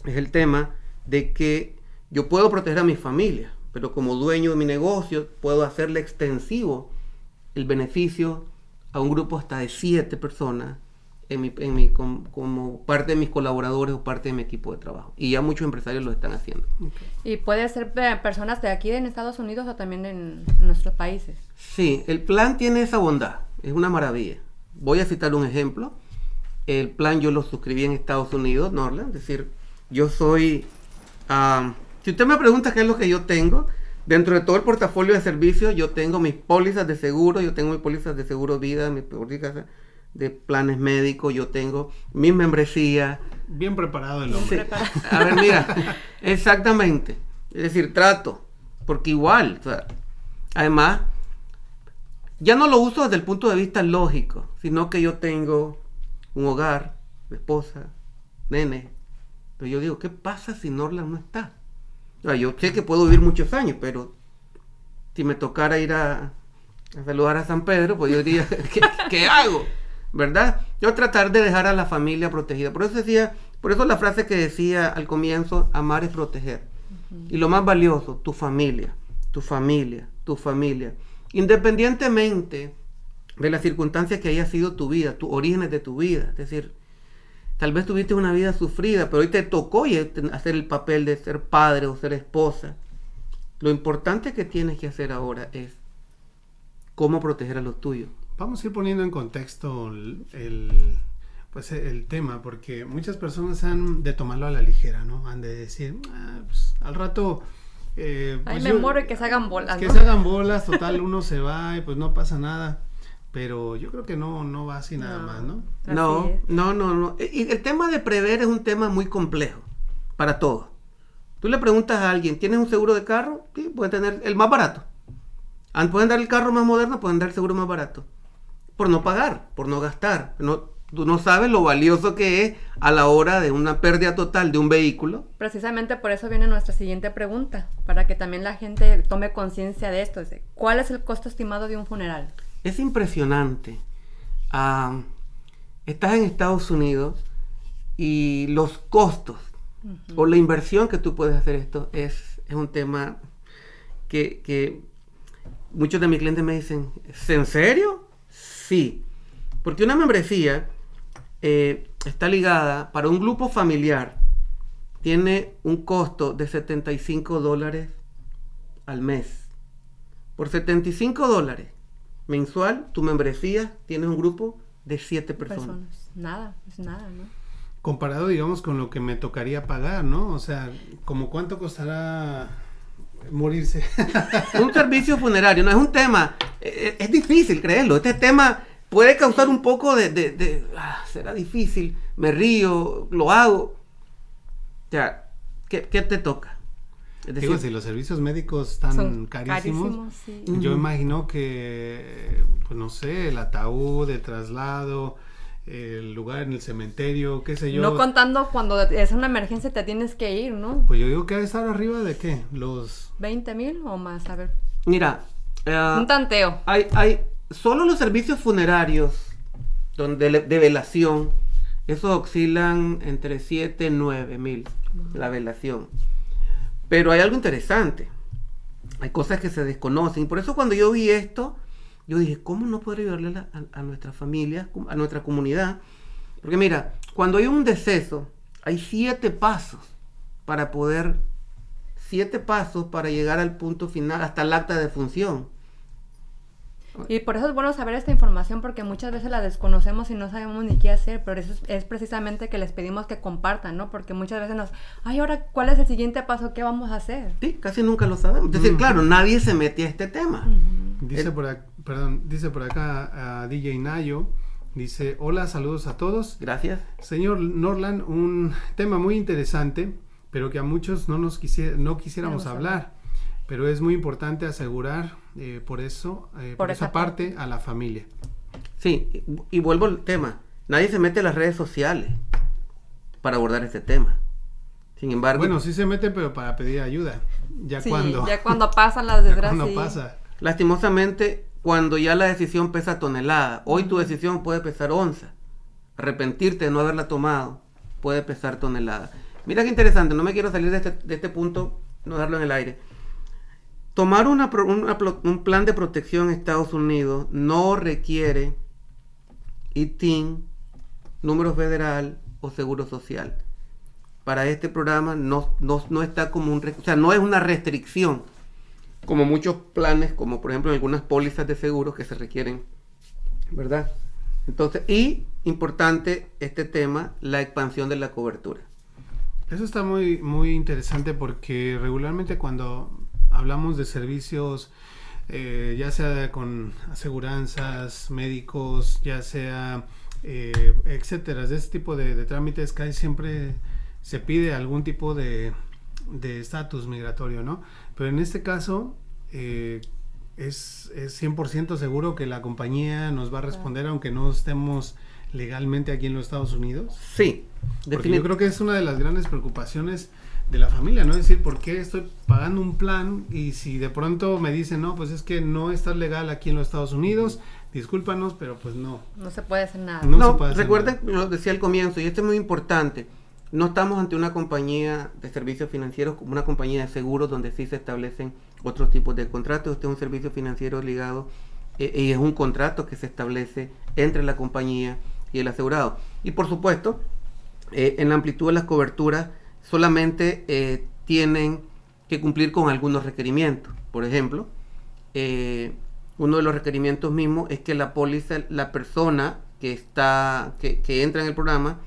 S3: es el tema de que yo puedo proteger a mi familia, pero como dueño de mi negocio puedo hacerle extensivo el beneficio a un grupo hasta de siete personas en mi, en mi, como, parte de mis colaboradores o parte de mi equipo de trabajo. Y ya muchos empresarios lo están haciendo.
S2: ¿Y puede ser personas de aquí en Estados Unidos o también en, nuestros países?
S3: Sí, el plan tiene esa bondad, es una maravilla. Voy a citar un ejemplo. El plan yo lo suscribí en Estados Unidos, Norland, es decir, yo soy... si usted me pregunta qué es lo que yo tengo, dentro de todo el portafolio de servicios, yo tengo mis pólizas de seguro, yo tengo mis pólizas de seguro vida, mis pólizas de planes médicos, yo tengo mi membresía.
S1: Bien preparado el hombre.
S3: A ver, mira, exactamente. Es decir, trato, porque igual, además, ya no lo uso desde el punto de vista lógico, sino que yo tengo un hogar, esposa, nene. Pero yo digo, ¿qué pasa si Norland no está? yo sé que puedo vivir muchos años, pero si me tocara ir a, saludar a San Pedro, pues yo diría, ¿qué hago? ¿Verdad? Yo tratar de dejar a la familia protegida. Por eso decía, por eso la frase que decía al comienzo, amar es proteger. Y lo más valioso, tu familia, tu familia, tu familia. Independientemente de las circunstancias que haya sido tu vida, tus orígenes de tu vida. Es decir, tal vez tuviste una vida sufrida, pero hoy te tocó hacer el papel de ser padre o ser esposa. Lo importante que tienes que hacer ahora es cómo proteger a los tuyos.
S1: Vamos a ir poniendo en contexto el, pues el tema, porque muchas personas han de tomarlo a la ligera, ¿no? Han de decir, ah, pues, al rato...
S2: Eh, pues me muero y que se hagan bolas.
S1: Que se hagan bolas, total, uno se va y pues no pasa nada. Pero yo creo que no, no va así nada más, ¿no?
S3: No, no, no, no. Y el tema de prever es un tema muy complejo para todos. Tú le preguntas a alguien, ¿tienes un seguro de carro? Sí, pueden tener el más barato. Pueden dar el carro más moderno, pueden dar el seguro más barato. Por no pagar, por no gastar. No, tú no sabes lo valioso que es a la hora de una pérdida total de un vehículo.
S2: Precisamente por eso viene nuestra siguiente pregunta, para que también la gente tome conciencia de esto. ¿Cuál es el costo estimado de un funeral?
S3: Es impresionante. Ah, estás en Estados Unidos y los costos o la inversión que tú puedes hacer esto es, es un tema que, muchos de mis clientes me dicen, en serio? Sí. Porque una membresía eh, está ligada para un grupo familiar, tiene un costo de 75 dólares al mes. Por 75 dólares mensual, tu membresía tiene un grupo de 7 personas.
S2: Nada, es nada, ¿no?
S1: Comparado, digamos, con lo que me tocaría pagar, ¿no? O sea, como cuánto costará morirse.
S3: un servicio funerario, no es un tema, es, es, difícil creerlo, este tema puede causar un poco de, de, ah, será difícil, me río, lo hago. Ya, ¿qué, qué te toca?
S1: Digo, si los servicios médicos están carísimos, yo imagino que, pues no sé, el ataúd, el traslado, el lugar en el cementerio, qué sé yo.
S2: No contando cuando es una emergencia te tienes que ir, ¿no?
S1: Pues yo digo que debe estar arriba de qué, los...
S2: 20 mil o más, a ver.
S3: Mira.
S2: Uh, Un tanteo.
S3: Hay, hay, solo los servicios funerarios donde de velación, esos oscilan entre 7 y 9 mil, la velación. Pero hay algo interesante. Hay cosas que se desconocen. Por eso cuando yo vi esto, yo dije, ¿cómo no poder ayudarle a, nuestra familia, a nuestra comunidad? Porque mira, cuando hay un deceso, hay siete pasos para poder, siete pasos para llegar al punto final, hasta el acta de función.
S2: Y por eso es bueno saber esta información porque muchas veces la desconocemos y no sabemos ni qué hacer, pero eso es, precisamente que les pedimos que compartan, ¿no? Porque muchas veces nos, ay, ahora, ¿cuál es el siguiente paso? ¿Qué vamos a hacer?
S3: Sí, casi nunca lo sabemos. Es decir, claro, nadie se mete a este tema.
S1: Dice, por acá, perdón, dice por acá a DJ Nayo, dice, hola, saludos a todos.
S3: Gracias.
S1: Señor Norland, un tema muy interesante, pero que a muchos no nos no quisiéramos hablar pero es muy importante asegurar eh, por eso, eh, por, esa, parte, a la familia.
S3: Sí, y, vuelvo al tema. Nadie se mete en las redes sociales para abordar este tema. Sin embargo...
S1: Bueno, sí se mete, pero para pedir ayuda. Ya cuando...
S2: Ya cuando pasan las desgracias.
S1: cuando pasa.
S3: Lastimosamente, cuando ya la decisión pesa tonelada, hoy tu decisión puede pesar onza. Arrepentirte de no haberla tomado puede pesar tonelada. Mira qué interesante, no me quiero salir de este, de este punto, no darlo en el aire. Tomar un plan de protección en Estados Unidos no requiere ITIN, número federal o seguro social. Para este programa no, no, está como un... O sea, no es una restricción, como muchos planes, como por ejemplo en algunas pólizas de seguros que se requieren, ¿verdad? Entonces, y importante este tema, la expansión de la cobertura.
S1: Eso está muy, muy interesante porque regularmente cuando hablamos de servicios, eh, ya sea con aseguranzas, médicos, ya sea, eh, etcétera, de este tipo de, trámites, que siempre se pide algún tipo de estatus migratorio, ¿no? Pero en este caso, eh, es, es 100% seguro que la compañía nos va a responder aunque no estemos legalmente aquí en los Estados Unidos.
S3: Sí,
S1: Porque yo creo que es una de las grandes preocupaciones de la familia, ¿no? Es decir, ¿por qué estoy pagando un plan y si de pronto me dicen, no, pues es que no estás legal aquí en los Estados Unidos, discúlpanos, pero pues no.
S2: No se puede hacer nada.
S3: No, recuerden, lo decía al comienzo, y esto es muy importante, no estamos ante una compañía de servicios financieros como una compañía de seguros donde sí se establecen otros tipos de contratos. Este es un servicio financiero ligado eh, y es un contrato que se establece entre la compañía y el asegurado. Y por supuesto, eh, en la amplitud de las coberturas solamente eh, tienen que cumplir con algunos requerimientos. Por ejemplo, uno de los requerimientos mismos es que la póliza, la persona que está, que, entra en el programa,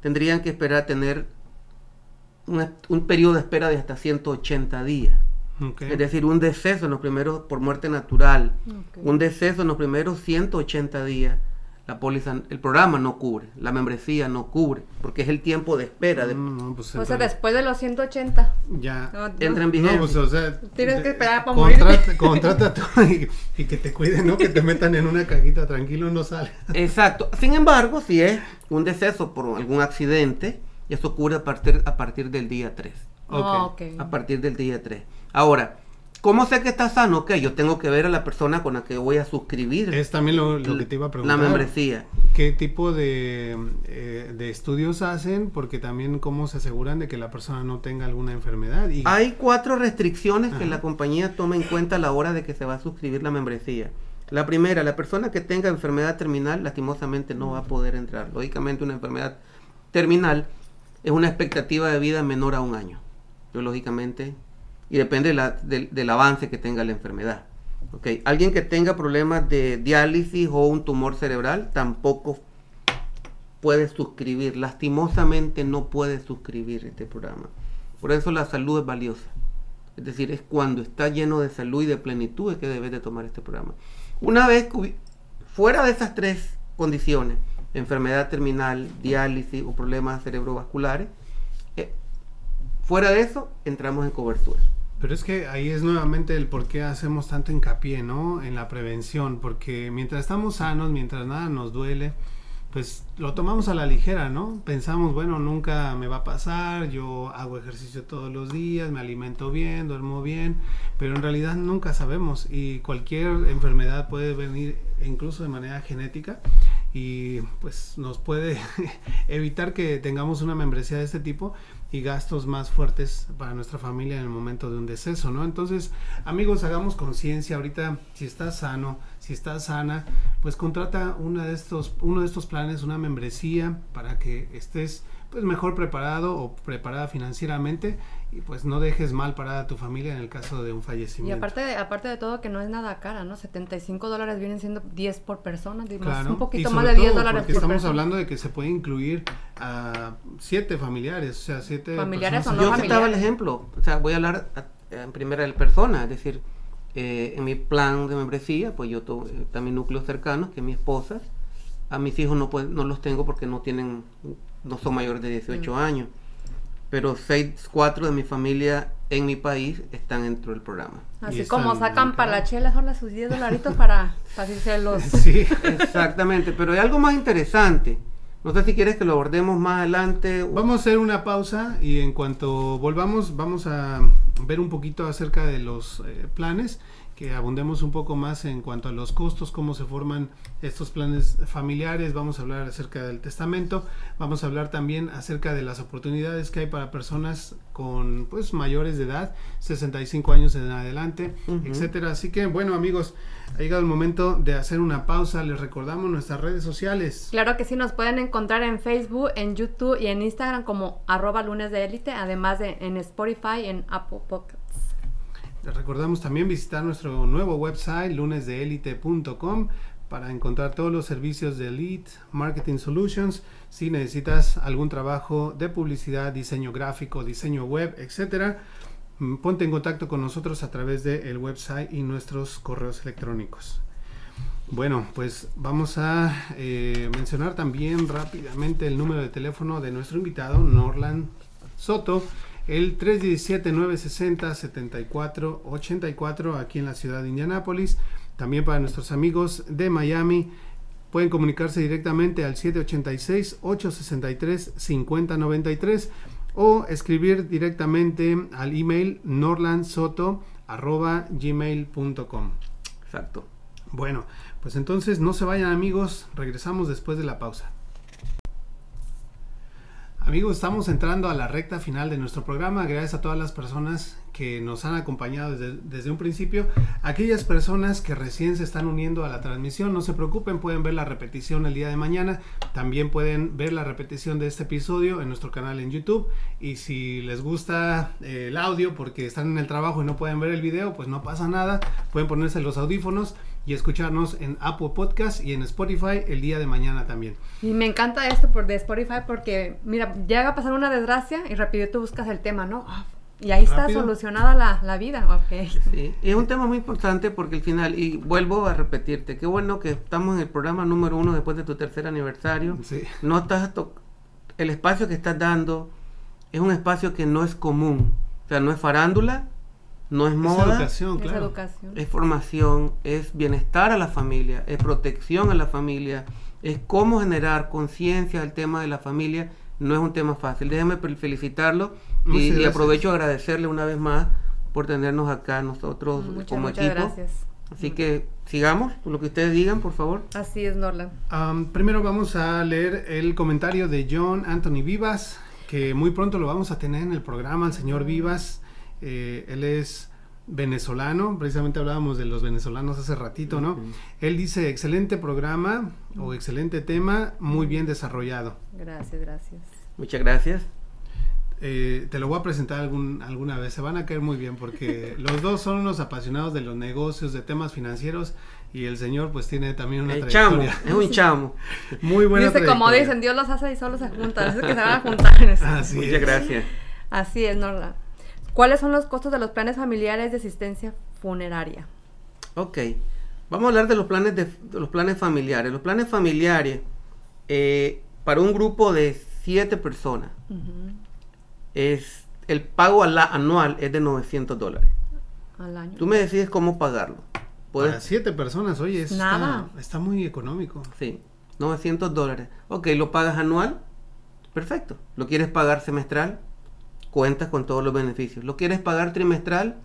S3: tendrían que esperar a tener un periodo de espera de hasta 180 días. Es decir, un deceso en los primeros, por muerte natural, un deceso en los primeros 180 días, la póliza, el programa no cubre, la membresía no cubre, porque es el tiempo de espera. De,
S2: mm, pues o sea, después de los 180.
S1: Ya.
S3: entra en vigencia.
S1: Pues, o sea,
S2: Tienes que esperar para morir.
S1: Contrata todo y, y, que te cuiden, ¿no? Que te metan en una cajita tranquilo, no sale.
S3: Exacto. Sin embargo, si es un deceso por algún accidente, eso cubre a partir, a partir del día 3.
S2: Okay.
S3: A partir del día 3. Ahora, ¿cómo sé que está sano? Ok, yo tengo que ver a la persona con la que voy a suscribir.
S1: Es también lo, que te iba a preguntar.
S3: La membresía.
S1: ¿Qué tipo de, eh, de, estudios hacen? Porque también cómo se aseguran de que la persona no tenga alguna enfermedad.
S3: Hay cuatro restricciones que la compañía toma en cuenta a la hora de que se va a suscribir la membresía. La primera, la persona que tenga enfermedad terminal lastimosamente no va a poder entrar. Lógicamente una enfermedad terminal es una expectativa de vida menor a un año. Yo lógicamente y depende del avance que tenga la enfermedad. Okay. Alguien que tenga problemas de diálisis o un tumor cerebral tampoco puede suscribir. Lastimosamente no puede suscribir este programa. Por eso la salud es valiosa. Es decir, es cuando está lleno de salud y de plenitud que debes de tomar este programa. Una vez fuera de esas tres condiciones, enfermedad terminal, diálisis o problemas cerebrovasculares, eh, fuera de eso entramos en cobertura.
S1: Pero es que ahí es nuevamente el por qué hacemos tanto hincapié, ¿no? En la prevención, porque mientras estamos sanos, mientras nada nos duele, pues lo tomamos a la ligera, ¿no? Pensamos, bueno, nunca me va a pasar, yo hago ejercicio todos los días, me alimento bien, duermo bien, pero en realidad nunca sabemos y cualquier enfermedad puede venir incluso de manera genética y pues nos puede evitar que tengamos una membresía de este tipo y gastos más fuertes para nuestra familia en el momento de un deceso, ¿no? Entonces, amigos, hagamos conciencia ahorita, si estás sano, si estás sana, pues contrata una de estos, uno de estos planes, una membresía para que estés pues mejor preparado o preparada financieramente y pues no dejes mal parada a tu familia en el caso de un fallecimiento.
S2: Y aparte de, aparte de todo que no es nada cara, ¿no? 75 dólares vienen siendo 10 por persona, un poquito más de 10 dólares
S1: porque estamos hablando de que se puede incluir a siete familiares, o sea, siete
S2: familiares o
S3: no Yo citaba el ejemplo, o sea, voy a hablar en primera persona, es decir, eh, en mi plan de membresía, pues yo tengo eh, también núcleos cercanos, que mi esposa, a mis hijos no, no los tengo porque no tienen, no son mayores de 18 mm. años pero seis, cuatro de mi familia en mi país están dentro del programa.
S2: Así como sacan para la chela ahora sus 10 dolaritos para los...
S3: Sí, exactamente, pero hay algo más interesante. No sé si quieres que lo abordemos más adelante.
S1: Vamos a hacer una pausa y en cuanto volvamos vamos a ver un poquito acerca de los eh, planes que abundemos un poco más en cuanto a los costos, cómo se forman estos planes familiares, vamos a hablar acerca del testamento, vamos a hablar también acerca de las oportunidades que hay para personas con pues mayores de edad, 65 años en adelante, etcétera. Así que bueno, amigos, ha llegado el momento de hacer una pausa. Les recordamos nuestras redes sociales.
S2: Claro que sí, nos pueden encontrar en Facebook, en YouTube y en Instagram como arroba lunes de élite, además de en Spotify, en Apple Podcasts.
S1: Recordamos también visitar nuestro nuevo website lunesdeelite.com para encontrar todos los servicios de Elite Marketing Solutions. Si necesitas algún trabajo de publicidad, diseño gráfico, diseño web, etcétera, mm, ponte en contacto con nosotros a través del website y nuestros correos electrónicos. Bueno, pues vamos a eh, mencionar también rápidamente el número de teléfono de nuestro invitado, Norland Soto el 317-960-7484 aquí en la ciudad de Indianápolis. También para nuestros amigos de Miami pueden comunicarse directamente al 786-863-5093 o escribir directamente al email norlandsoto.gmail.com.
S3: Exacto.
S1: Bueno, pues entonces no se vayan amigos, regresamos después de la pausa. Amigos, estamos entrando a la recta final de nuestro programa. Gracias a todas las personas que nos han acompañado desde, un principio. Aquellas personas que recién se están uniendo a la transmisión, no se preocupen, pueden ver la repetición el día de mañana. También pueden ver la repetición de este episodio en nuestro canal en YouTube. Y si les gusta eh, el audio porque están en el trabajo y no pueden ver el video, pues no pasa nada. Pueden ponerse los audífonos y escucharnos en Apple Podcast y en Spotify el día de mañana también.
S2: Y me encanta esto por de Spotify porque, mira, llega a pasar una desgracia y rápido tú buscas el tema, ¿no? Ah, y ahí está solucionada la, la vida. Okay.
S3: Sí, es un tema muy importante porque al final, y vuelvo a repetirte, qué bueno que estamos en el programa número uno después de tu tercer aniversario. Sí. No estás el espacio que estás dando es un espacio que no es común. O sea, no es farándula, no es moda,
S1: es educación,
S2: es, educación.
S3: es formación, es bienestar a la familia, es protección a la familia, es cómo generar conciencia del tema de la familia. No es un tema fácil. Déjeme felicitarlo y, aprovecho a agradecerle una vez más por tenernos acá nosotros como equipo. Gracias. Así que sigamos, lo que ustedes digan, por favor.
S2: Así es, Norland.
S1: primero vamos a leer el comentario de John Anthony Vivas, que muy pronto lo vamos a tener en el programa, el señor Vivas. Eh, él es venezolano, precisamente hablábamos de los venezolanos hace ratito, ¿no? Él dice, excelente programa o excelente tema, muy bien desarrollado.
S2: Gracias, gracias.
S3: Muchas gracias.
S1: Eh, te lo voy a presentar algún, alguna vez, se van a caer muy bien porque los dos son unos apasionados de los negocios, de temas financieros y el señor pues tiene también una
S3: el Chamo, es un chamo.
S1: Muy buena
S2: Dice, como dicen, Dios los hace y solo se juntan, es que se van a juntar.
S3: Así Muchas gracias.
S2: Así es, Norla. ¿Cuáles son los costos de los planes familiares de asistencia funeraria?
S3: Ok, vamos a hablar de los planes, de, los planes familiares. Los planes familiares, eh, para un grupo de siete personas, es, el pago anual es de 900 dólares.
S2: Al año.
S3: Tú me decides cómo pagarlo.
S1: Para siete personas, oye, Está, está muy económico.
S3: Sí, 900 dólares. Ok, lo pagas anual, perfecto. ¿Lo quieres pagar semestral? Cuentas con todos los beneficios. ¿Lo quieres pagar trimestral?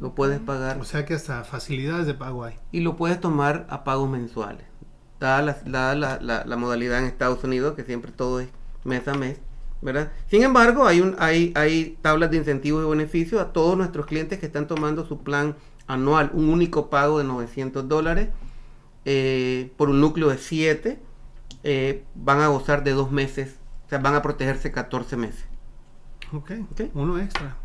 S3: Lo puedes pagar.
S1: O sea que hasta facilidades de pago hay.
S3: Y lo puedes tomar a pagos mensuales. Dada la, la, la, modalidad en Estados Unidos, que siempre todo es mes a mes, ¿verdad? Sin embargo, hay, un, hay, hay tablas de incentivos y beneficios a todos nuestros clientes que están tomando su plan anual, un único pago de 900 dólares eh, por un núcleo de 7, eh, van a gozar de dos meses, o sea, van a protegerse 14 meses.
S1: Ok, okay. uno extra.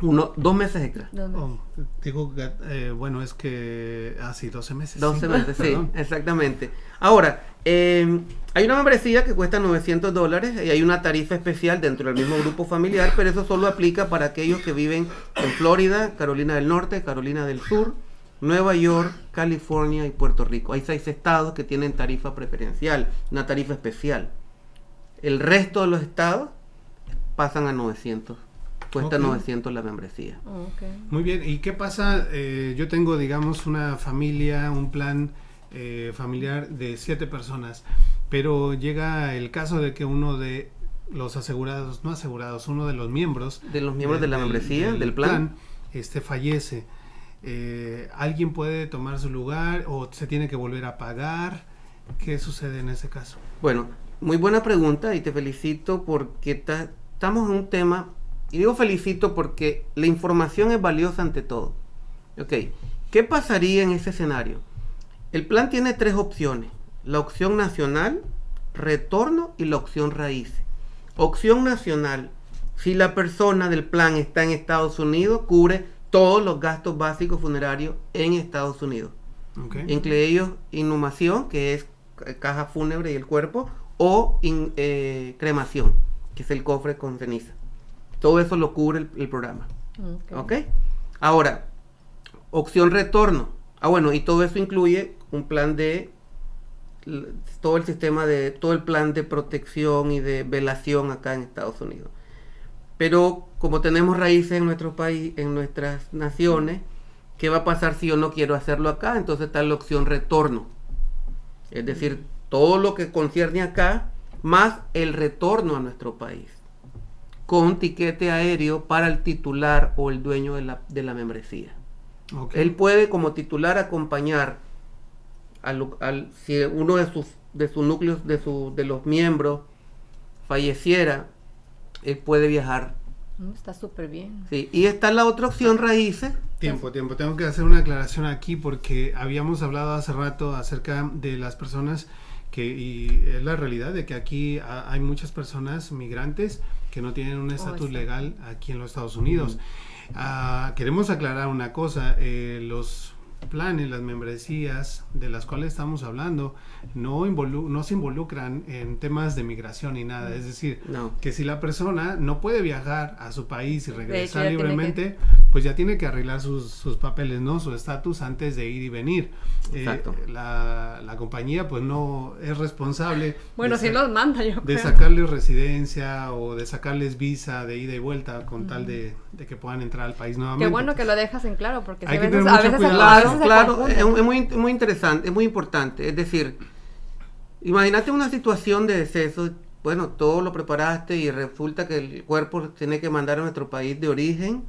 S3: Uno, dos meses extra.
S1: Oh, digo, eh, bueno, es que así, ah, 12 meses.
S3: 12 meses, sí, exactamente. Ahora, em, hay una membresía que cuesta 900 dólares y hay una tarifa especial dentro del mismo grupo familiar, pero eso solo aplica para aquellos que viven en Florida, Carolina del Norte, Carolina del Sur, Nueva York, California y Puerto Rico. Hay seis estados que tienen tarifa preferencial, una tarifa especial. El resto de los estados pasan a 900. Cuesta 900 la membresía.
S1: Muy bien, ¿y qué pasa? Eh, yo tengo, digamos, una familia, un plan eh, familiar de siete personas, pero llega el caso de que uno de los asegurados, no asegurados, uno de los miembros...
S3: De los miembros de, la membresía, del, plan,
S1: este fallece. Eh, ¿Alguien puede tomar su lugar o se tiene que volver a pagar? ¿Qué sucede en ese caso?
S3: Bueno, muy buena pregunta y te felicito porque estamos en un tema, y digo felicito porque la información es valiosa ante todo. Ok, ¿qué pasaría en ese escenario? El plan tiene tres opciones, la opción nacional, retorno y la opción raíz. Opción nacional, si la persona del plan está en Estados Unidos, cubre todos los gastos básicos funerarios en Estados Unidos. Okay. Entre ellos inhumación, que es caja fúnebre y el cuerpo, o eh, cremación que es el cofre con ceniza. Todo eso lo cubre el, programa. ¿Ok? Ahora, opción retorno. Ah, bueno, y todo eso incluye un plan de todo el sistema de todo el plan de protección y de velación acá en Estados Unidos. Pero como tenemos raíces en nuestro país, en nuestras naciones, ¿qué va a pasar si yo no quiero hacerlo acá? Entonces está la opción retorno. Es decir, todo lo que concierne acá más el retorno a nuestro país con tiquete aéreo para el titular o el dueño de la, de la membresía. Él puede como titular acompañar al, al, si uno de sus, de sus núcleos, de, su, de los miembros falleciera él puede viajar.
S2: Mm, Está súper bien.
S3: Sí, y está la otra opción, raíces.
S1: Tiempo, tiempo. Tengo que hacer una aclaración aquí porque habíamos hablado hace rato acerca de las personas que, y es la realidad de que aquí ha- hay muchas personas migrantes que no tienen un estatus
S2: sí.
S1: legal aquí en los Estados Unidos. Ah, queremos aclarar una cosa, eh, los planes, las membresías de las cuales estamos hablando no, involu- no se involucran en temas de migración ni nada. Es decir,
S3: No.
S1: que si la persona no puede viajar a su país y regresar
S2: que-
S1: libremente, pues ya tiene que arreglar sus, sus papeles, ¿no? Su estatus antes de ir y venir. Eh,
S3: Exacto.
S1: la, la compañía pues no es responsable
S2: Bueno,
S1: sa-
S2: los manda, yo
S1: de sacarles residencia o de sacarles visa de ida y vuelta con tal de, de que puedan entrar al país nuevamente.
S2: Qué bueno que lo dejas en claro, porque
S1: Hay
S2: a veces, a veces,
S3: Claro, es, es muy, muy interesante, es muy importante. Es decir, imagínate una situación de deceso, bueno, todo lo preparaste y resulta que el cuerpo tiene que mandar a nuestro país de origen.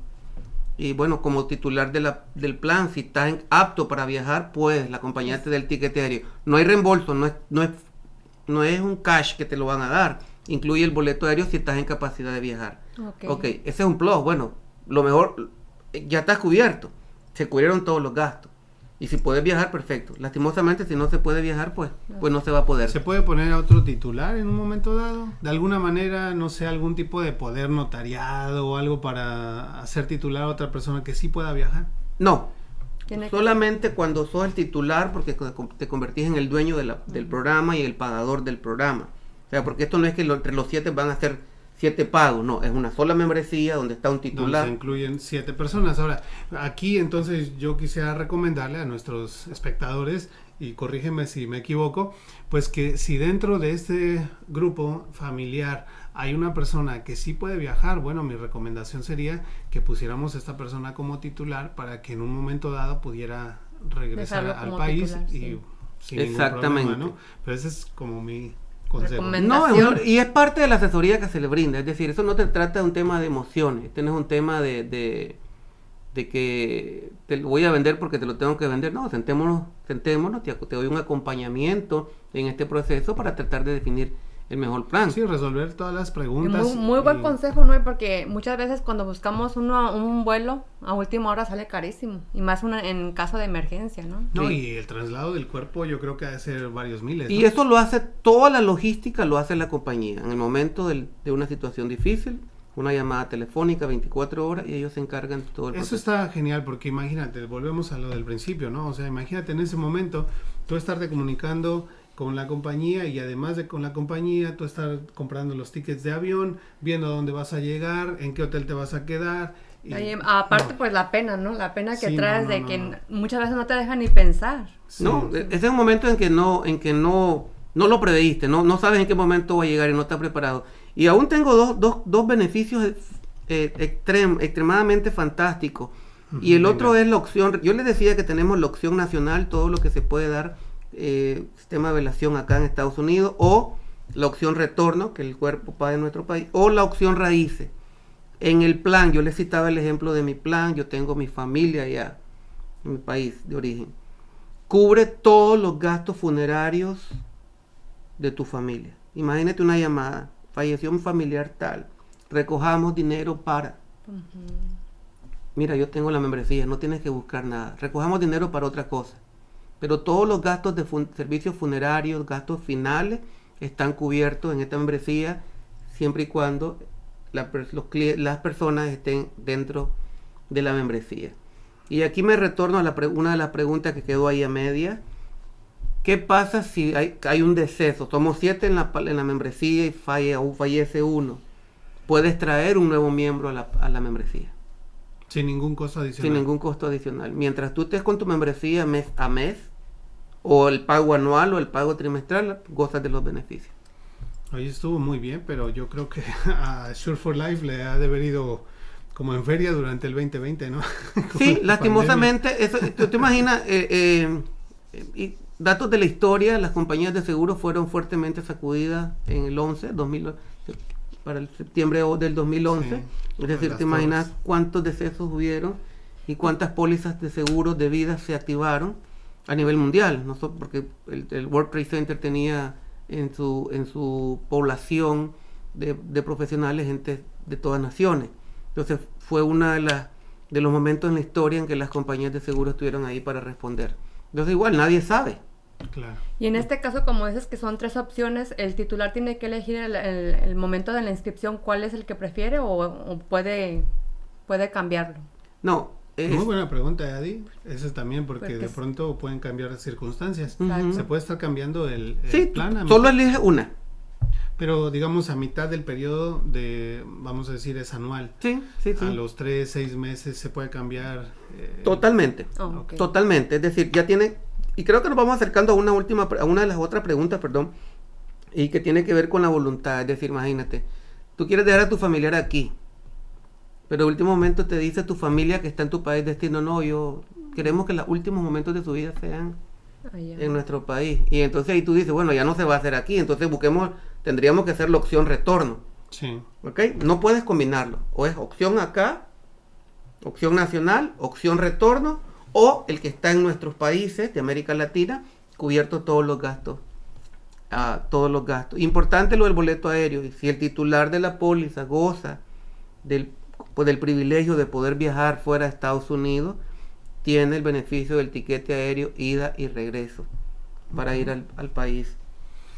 S3: Y bueno, como titular de la- del plan, si estás en- apto para viajar, pues la compañía te da el tiquete aéreo. No hay reembolso, no es, no es, no es un cash que te lo van a dar. Incluye el boleto aéreo si estás en capacidad de viajar.
S2: Ok.
S3: ok, ese es un plus. Bueno, lo mejor, ya estás cubierto. Se cubrieron todos los gastos. Y si puedes viajar, perfecto. Lastimosamente, si no se puede viajar, pues, pues no se va a poder.
S1: ¿Se puede poner a otro titular en un momento dado? De alguna manera, no sé, algún tipo de poder notariado o algo para hacer titular a otra persona que sí pueda viajar.
S3: No,
S2: que-
S3: solamente cuando sos el titular, porque te convertís en el dueño de la- del programa y el pagador del programa. O sea, porque esto no es que lo- entre los siete van a hacer siete pagos, no, es una sola membresía donde está un
S1: donde
S3: titular.
S1: se incluyen siete personas. Ahora, aquí entonces yo quisiera recomendarle a nuestros espectadores, y corrígeme si me equivoco, pues que si dentro de este grupo familiar hay una persona que sí puede viajar, bueno, mi recomendación sería que pusiéramos a esta persona como titular para que en un momento dado pudiera regresar
S2: Dejarlo
S1: al país
S2: titular,
S1: y
S2: sí.
S1: sin ningún
S3: Exactamente.
S1: problema, ¿no? Pero ese es como mi
S3: No, es y es parte de la asesoría que se le brinda. Es decir, eso no te trata de un tema de emociones. Este no es un tema de, de, de que te lo voy a vender porque te lo tengo que vender. No, sentémonos, sentémonos, te, te doy un acompañamiento en este proceso para tratar de definir el mejor plan.
S1: Sí, resolver todas las preguntas.
S2: Muy, muy buen
S1: y-
S2: consejo, ¿no? Porque muchas veces cuando buscamos uno, un vuelo a última hora sale carísimo. Y más una- en caso de emergencia, ¿no?
S1: No,
S3: Sí.
S1: y el traslado del cuerpo yo creo que ha de ser varios miles.
S3: Y eso lo hace, toda la logística lo hace la compañía. En el momento del- de una situación difícil, una llamada telefónica 24 horas y ellos se encargan de todo el
S1: Eso
S3: proceso.
S1: está genial porque imagínate, volvemos a lo del principio, ¿no? O sea, imagínate en ese momento tú estarte comunicando con la compañía y además de con la compañía, tú estar comprando los tickets de avión, viendo a dónde vas a llegar, en qué hotel te vas a quedar. y-
S2: Ahí, aparte,
S1: no,
S2: pues la pena, ¿no? La pena que
S1: Sí,
S2: traes
S1: no,
S2: de
S1: no,
S2: que
S1: no.
S2: muchas veces no te dejan ni pensar.
S1: sí,
S3: No,
S1: sí.
S3: ese es un momento en que no, en que no, no lo preveíste, no, no sabes en qué momento va a llegar y no estás preparado. Y aún tengo dos, dos, dos beneficios eh, extrem- extremadamente fantásticos. Y el otro es la opción, yo les decía que tenemos la opción nacional, todo lo que se puede dar, eh, sistema de velación acá en Estados Unidos, o la opción retorno, que el cuerpo paga en nuestro país, o la opción raíces. En el plan, yo les citaba el ejemplo de mi plan, yo tengo mi familia allá, en mi país de origen. Cubre todos los gastos funerarios de tu familia. Imagínate una llamada, falleció un familiar tal, recojamos dinero para... Mira, yo tengo la membresía, no tienes que buscar nada. Recojamos dinero para otra cosa. Pero todos los gastos de fun- servicios funerarios, gastos finales, están cubiertos en esta membresía siempre y cuando la los las personas estén dentro de la membresía. Y aquí me retorno a la una de las preguntas que quedó ahí a media. ¿Qué pasa si hay, hay un deceso? Somos siete en la, en la membresía y falle- fallece uno. Puedes traer un nuevo miembro a la, a la membresía
S1: Sin ningún costo adicional.
S3: sin ningún costo adicional. Mientras tú estés con tu membresía mes a mes, o el pago anual o el pago trimestral, gozas de los beneficios.
S1: Hoy estuvo muy bien, pero yo creo que a Sure for Life le ha de haber ido como en feria durante el 2020, ¿no?
S3: Sí,
S1: la
S3: lastimosamente, eso, ¿tú te imaginas? eh, eh, y datos de la historia, las compañías de seguros fueron fuertemente sacudidas en el 11, 2000, para el septiembre del 2011.
S1: Sí,
S3: es decir, te imaginas cuántos decesos hubieron y cuántas pólizas de seguros de vida se activaron a nivel mundial, no so- porque el, el World Trade Center tenía en su, en su población de, profesionales, gente de todas naciones. Entonces fue uno de, las de los momentos en la historia en que las compañías de seguro estuvieron ahí para responder. Entonces igual, nadie sabe.
S2: Claro. Y en este caso, como dices que son tres opciones, el titular tiene que elegir el, momento de la inscripción cuál es el que prefiere o, puede, puede cambiarlo.
S3: No.
S1: Muy buena pregunta, Adi. Eso es también porque, de pronto pueden cambiar las circunstancias. Se puede estar cambiando el,
S3: plan. solo elige una.
S1: Pero digamos a mitad del periodo de, vamos a decir, es anual.
S3: Sí, sí,
S1: sí. A los tres, seis meses se puede cambiar.
S3: Eh, Totalmente. Oh, Totalmente. Es decir, ya tiene y creo que nos vamos acercando a una última, a una de las otras preguntas, perdón, y que tiene que ver con la voluntad. Es decir, imagínate, tú quieres dejar a tu familiar aquí, pero en último momento te dice tu familia que está en tu país destino, no, yo queremos que los últimos momentos de su vida sean en nuestro país. Y entonces ahí tú dices, bueno, ya no se va a hacer aquí, entonces busquemos, tendríamos que hacer la opción retorno.
S1: Sí.
S3: ¿Ok? No puedes combinarlo. O es opción acá, opción nacional, opción retorno, o el que está en nuestros países de América Latina, cubierto todos los gastos. Ah, todos los gastos. Importante lo del boleto aéreo. Si el titular de la póliza goza del, pues, del privilegio de poder viajar fuera de Estados Unidos, tiene el beneficio del tiquete aéreo ida y regreso para ir al, al país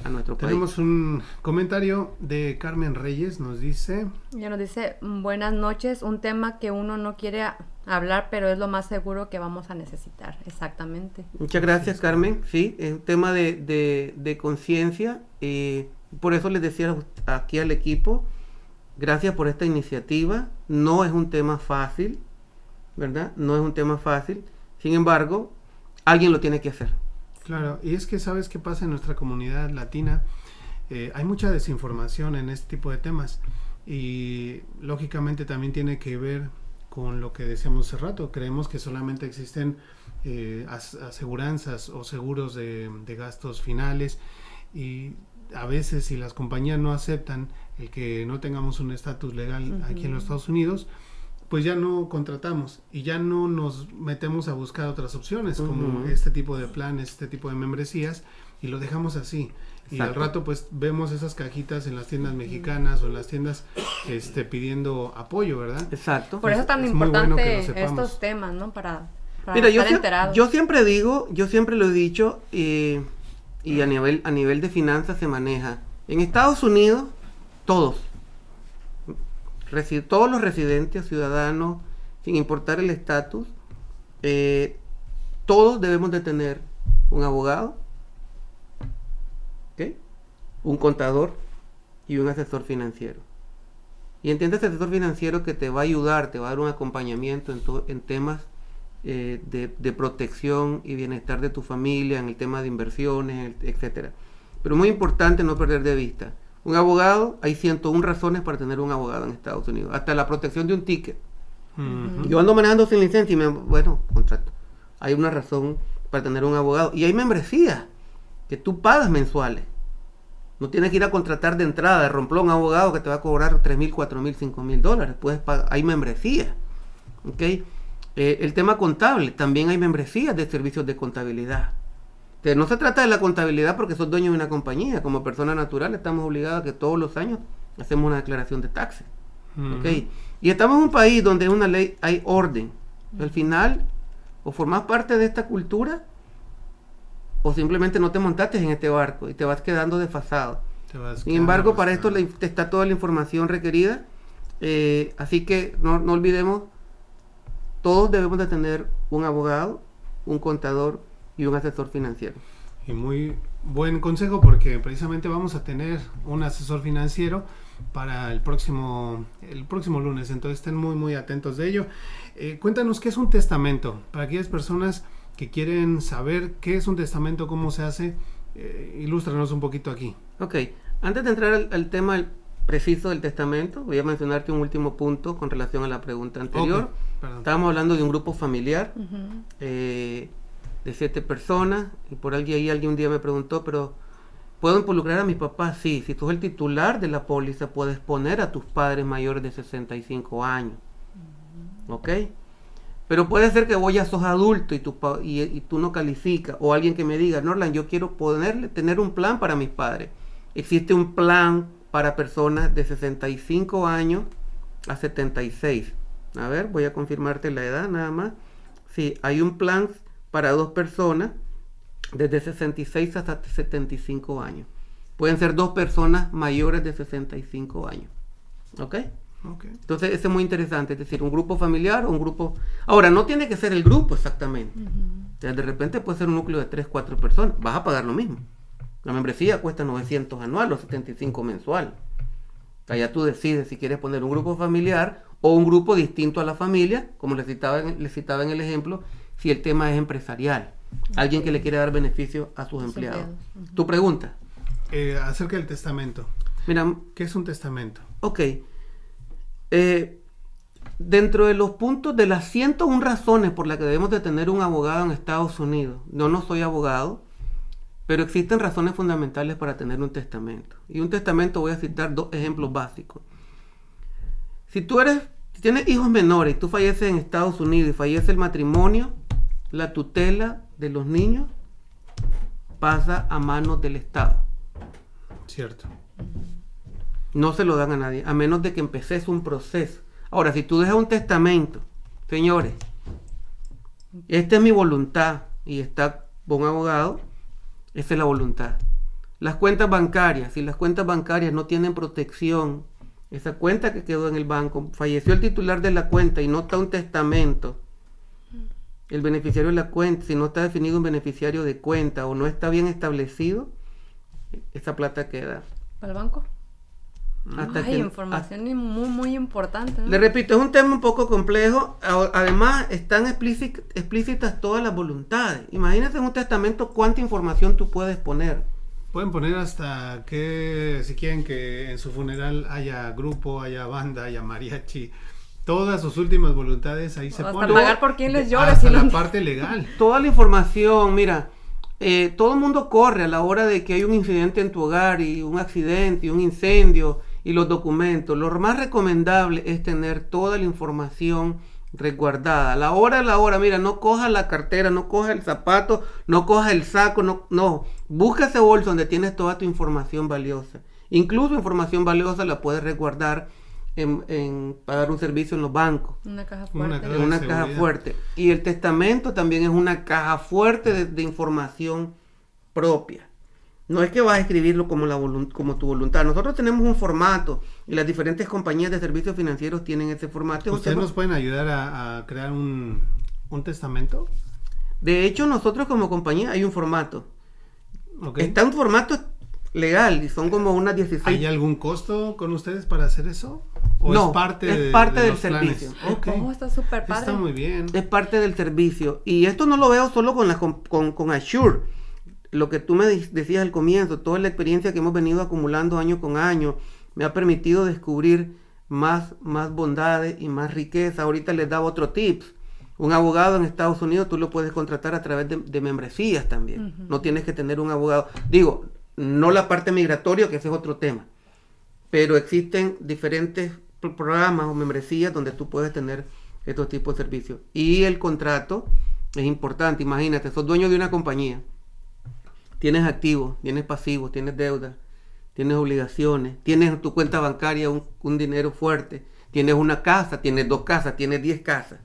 S3: a nuestro
S1: país. Tenemos un comentario de Carmen Reyes, nos dice.
S2: Ya nos dice, buenas noches, un tema que uno no quiere hablar, pero es lo más seguro que vamos a necesitar, exactamente.
S3: Muchas gracias, Carmen. Sí, es un tema de, de, conciencia. Eh, por eso les decía aquí al equipo, gracias por esta iniciativa. No es un tema fácil, ¿verdad? No es un tema fácil. Sin embargo, alguien lo tiene que hacer.
S1: Claro, y es que sabes qué pasa en nuestra comunidad latina. Eh, hay mucha desinformación en este tipo de temas y lógicamente también tiene que ver con lo que decíamos hace rato. Creemos que solamente existen eh, aseguranzas o seguros de, gastos finales y a veces si las compañías no aceptan el que no tengamos un estatus legal aquí en los Estados Unidos, pues ya no contratamos y ya no nos metemos a buscar otras opciones como este tipo de planes, este tipo de membresías y lo dejamos así. Y al rato pues vemos esas cajitas en las tiendas mexicanas o en las tiendas este, pidiendo apoyo, ¿verdad?
S3: Exacto.
S2: Por eso es tan importante estos temas, ¿no? Para,
S3: Mira, yo, yo siempre digo, yo siempre lo he dicho y a nivel, a nivel de finanzas se maneja. En Estados Unidos, todos, todos los residentes, ciudadanos, sin importar el estatus, eh, todos debemos de tener un abogado, un contador y un asesor financiero. Y entiendes asesor financiero que te va a ayudar, te va a dar un acompañamiento en, temas eh, de, protección y bienestar de tu familia, en el tema de inversiones, etcétera. Pero muy importante no perder de vista. Un abogado, hay 101 razones para tener un abogado en Estados Unidos. Hasta la protección de un ticket. Yo ando manejando sin licencia y me, bueno, contrato. Hay una razón para tener un abogado. Y hay membresías que tú pagas mensuales. No tienes que ir a contratar de entrada de romplón a un abogado que te va a cobrar 3 mil, 4 mil, 5 mil dólares. Puedes hay membresía. ¿okay? Eh, el tema contable, también hay membresías de servicios de contabilidad. No se trata de la contabilidad porque sos dueño de una compañía. Como persona natural estamos obligados a que todos los años hacemos una declaración de taxes. Y estamos en un país donde una ley hay orden. Al final, o formas parte de esta cultura o simplemente no te montaste en este barco y te vas quedando desfasado. Sin embargo, para esto te está toda la información requerida. Eh, así que no, no, olvidemos, todos debemos de tener un abogado, un contador y un asesor financiero.
S1: Y muy buen consejo porque precisamente vamos a tener un asesor financiero para el próximo, el próximo lunes. Entonces estén muy, muy atentos de ello. Eh, cuéntanos qué es un testamento para aquellas personas que quieren saber qué es un testamento, cómo se hace, eh, ilústranos un poquito aquí.
S3: Ok, antes de entrar al, tema preciso del testamento, voy a mencionarte un último punto con relación a la pregunta anterior. Estábamos hablando de un grupo familiar eh, de siete personas y por alguien ahí alguien un día me preguntó, pero ¿puedo involucrar a mi papá? Sí, si tú eres el titular de la póliza, puedes poner a tus padres mayores de 65 años. ¿Ok? Pero puede ser que vos ya sos adulto y tú, y, tú no calificas. O alguien que me diga, Norland, yo quiero ponerle, tener un plan para mis padres. Existe un plan para personas de 65 años a 76. A ver, voy a confirmarte la edad nada más. Sí, hay un plan para dos personas desde 66 hasta 75 años. Pueden ser dos personas mayores de 65 años. ¿Ok? Okay. Entonces, eso es muy interesante, es decir, un grupo familiar o un grupo... Ahora, no tiene que ser el grupo exactamente. de repente puede ser un núcleo de 3, 4 personas, vas a pagar lo mismo. La membresía cuesta 900 anual o 75 mensual. Allá tú decides si quieres poner un grupo familiar o un grupo distinto a la familia, como les citaba, en, citaba en el ejemplo, si el tema es empresarial. Alguien que le quiere dar beneficio a sus empleados. ¿Tu pregunta?
S1: Eh, acerca del testamento. Mira, ¿qué es un testamento?
S3: Ok. Eh, dentro de los puntos de las 101 razones por las que debemos de tener un abogado en Estados Unidos, no, no soy abogado, pero existen razones fundamentales para tener un testamento. Y un testamento voy a citar dos ejemplos básicos. Si tú eres, tienes hijos menores y tú falleces en Estados Unidos y fallece el matrimonio, la tutela de los niños pasa a manos del Estado.
S1: Cierto.
S3: No se lo dan a nadie, a menos de que empeces un proceso. Ahora, si tú dejas un testamento, señores, esta es mi voluntad y está un abogado, esa es la voluntad. Las cuentas bancarias, si las cuentas bancarias no tienen protección, esa cuenta que quedó en el banco, falleció el titular de la cuenta y no está un testamento, el beneficiario de la cuenta, si no está definido un beneficiario de cuenta o no está bien establecido, esa plata queda.
S2: ¿Para el banco? Hay información muy, muy importante.
S3: Le repito, es un tema un poco complejo. Además, están explícitas todas las voluntades. Imagínate en un testamento cuánta información tú puedes poner.
S1: Pueden poner hasta que, si quieren que en su funeral haya grupo, haya banda, haya mariachi, todas sus últimas voluntades ahí se
S2: ponen. pagar por quién les llora.
S1: Hasta la parte legal.
S3: Toda la información, mira, eh, todo el mundo corre a la hora de que hay un incidente en tu hogar y un accidente y un incendio y los documentos. Lo más recomendable es tener toda la información resguardada. La hora a la hora, mira, no coja la cartera, no coja el zapato, no coja el saco, no, no. Busca ese bolso donde tienes toda tu información valiosa. Incluso información valiosa la puedes resguardar en, en pagar un servicio en los bancos.
S2: Una caja fuerte.
S3: Una, caja, fuerte. Y el testamento también es una caja fuerte de información propia. No es que vas a escribirlo como, la como tu voluntad. Nosotros tenemos un formato y las diferentes compañías de servicios financieros tienen ese formato.
S1: ¿Ustedes nos pueden ayudar a, crear un, testamento?
S3: De hecho, nosotros como compañía hay un formato. Está un formato legal y son como unas 16.
S1: ¿Hay algún costo con ustedes para hacer eso?
S3: ¿O no, es parte, es parte del servicio.
S2: Okay. está súper padre.
S1: Está muy bien.
S3: Es parte del servicio. Y esto no lo veo solo con, la, con, con Assure lo que tú me decías al comienzo, toda la experiencia que hemos venido acumulando año con año, me ha permitido descubrir más, más bondades y más riqueza. Ahorita les daba otro tips. Un abogado en Estados Unidos tú lo puedes contratar a través de, membresías también. No tienes que tener un abogado. Digo, no la parte migratoria, que ese es otro tema. Pero existen diferentes programas o membresías donde tú puedes tener estos tipos de servicios. Y el contrato es importante. Imagínate, sos dueño de una compañía Tienes activos, tienes pasivos, tienes deuda, tienes obligaciones, tienes tu cuenta bancaria un, dinero fuerte, tienes una casa, tienes dos casas, tienes diez casas.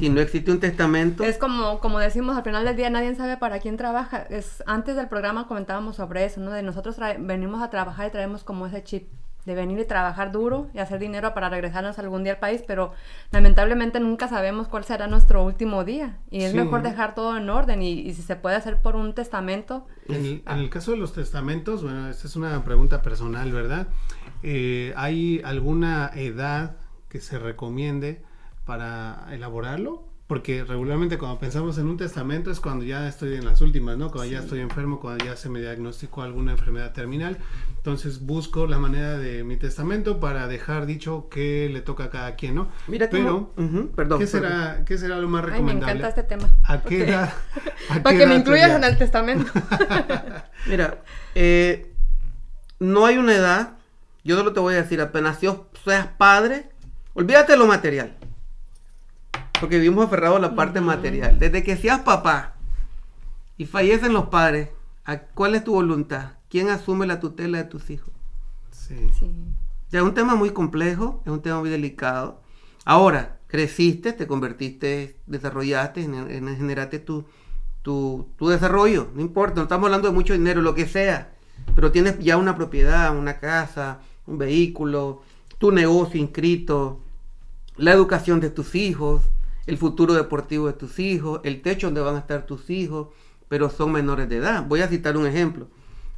S3: Si no existe un testamento.
S2: Es como, como decimos al final del día, nadie sabe para quién trabaja. Es, antes del programa comentábamos sobre eso, ¿no? De nosotros venimos a trabajar y traemos como ese chip de venir y trabajar duro y hacer dinero para regresarnos algún día al país, pero lamentablemente nunca sabemos cuál será nuestro último día y es mejor dejar todo en orden y, si se puede hacer por un testamento.
S1: En el, caso de los testamentos, bueno, esta es una pregunta personal, ¿verdad? Eh, ¿Hay alguna edad que se recomiende para elaborarlo? Porque regularmente cuando pensamos en un testamento es cuando ya estoy en las últimas, ¿no? Cuando ya estoy enfermo, cuando ya se me diagnosticó alguna enfermedad terminal. Entonces busco la manera de mi testamento para dejar dicho qué le toca a cada quien, ¿no?
S3: Mira Pero, perdón,
S1: ¿qué, Será, ¿qué será lo más recomendable?
S2: Ay, me encanta este tema.
S1: ¿A qué edad?
S2: para que me incluyas en el testamento.
S3: Mira, eh, no hay una edad, yo solo te voy a decir, apenas seas padre, olvídate de lo material porque vivimos aferrados a la parte material. Desde que seas papá y fallecen los padres, ¿cuál es tu voluntad? ¿quién asume la tutela de tus hijos?
S1: Sí.
S2: Sí.
S3: Ya es un tema muy complejo, es un tema muy delicado. Ahora, creciste, te convertiste, desarrollaste, gener- en- generaste tu, tu, tu desarrollo, no importa, no estamos hablando de mucho dinero, lo que sea, pero tienes ya una propiedad, una casa, un vehículo, tu negocio inscrito, la educación de tus hijos, el futuro deportivo de tus hijos, el techo donde van a estar tus hijos, pero son menores de edad. Voy a citar un ejemplo.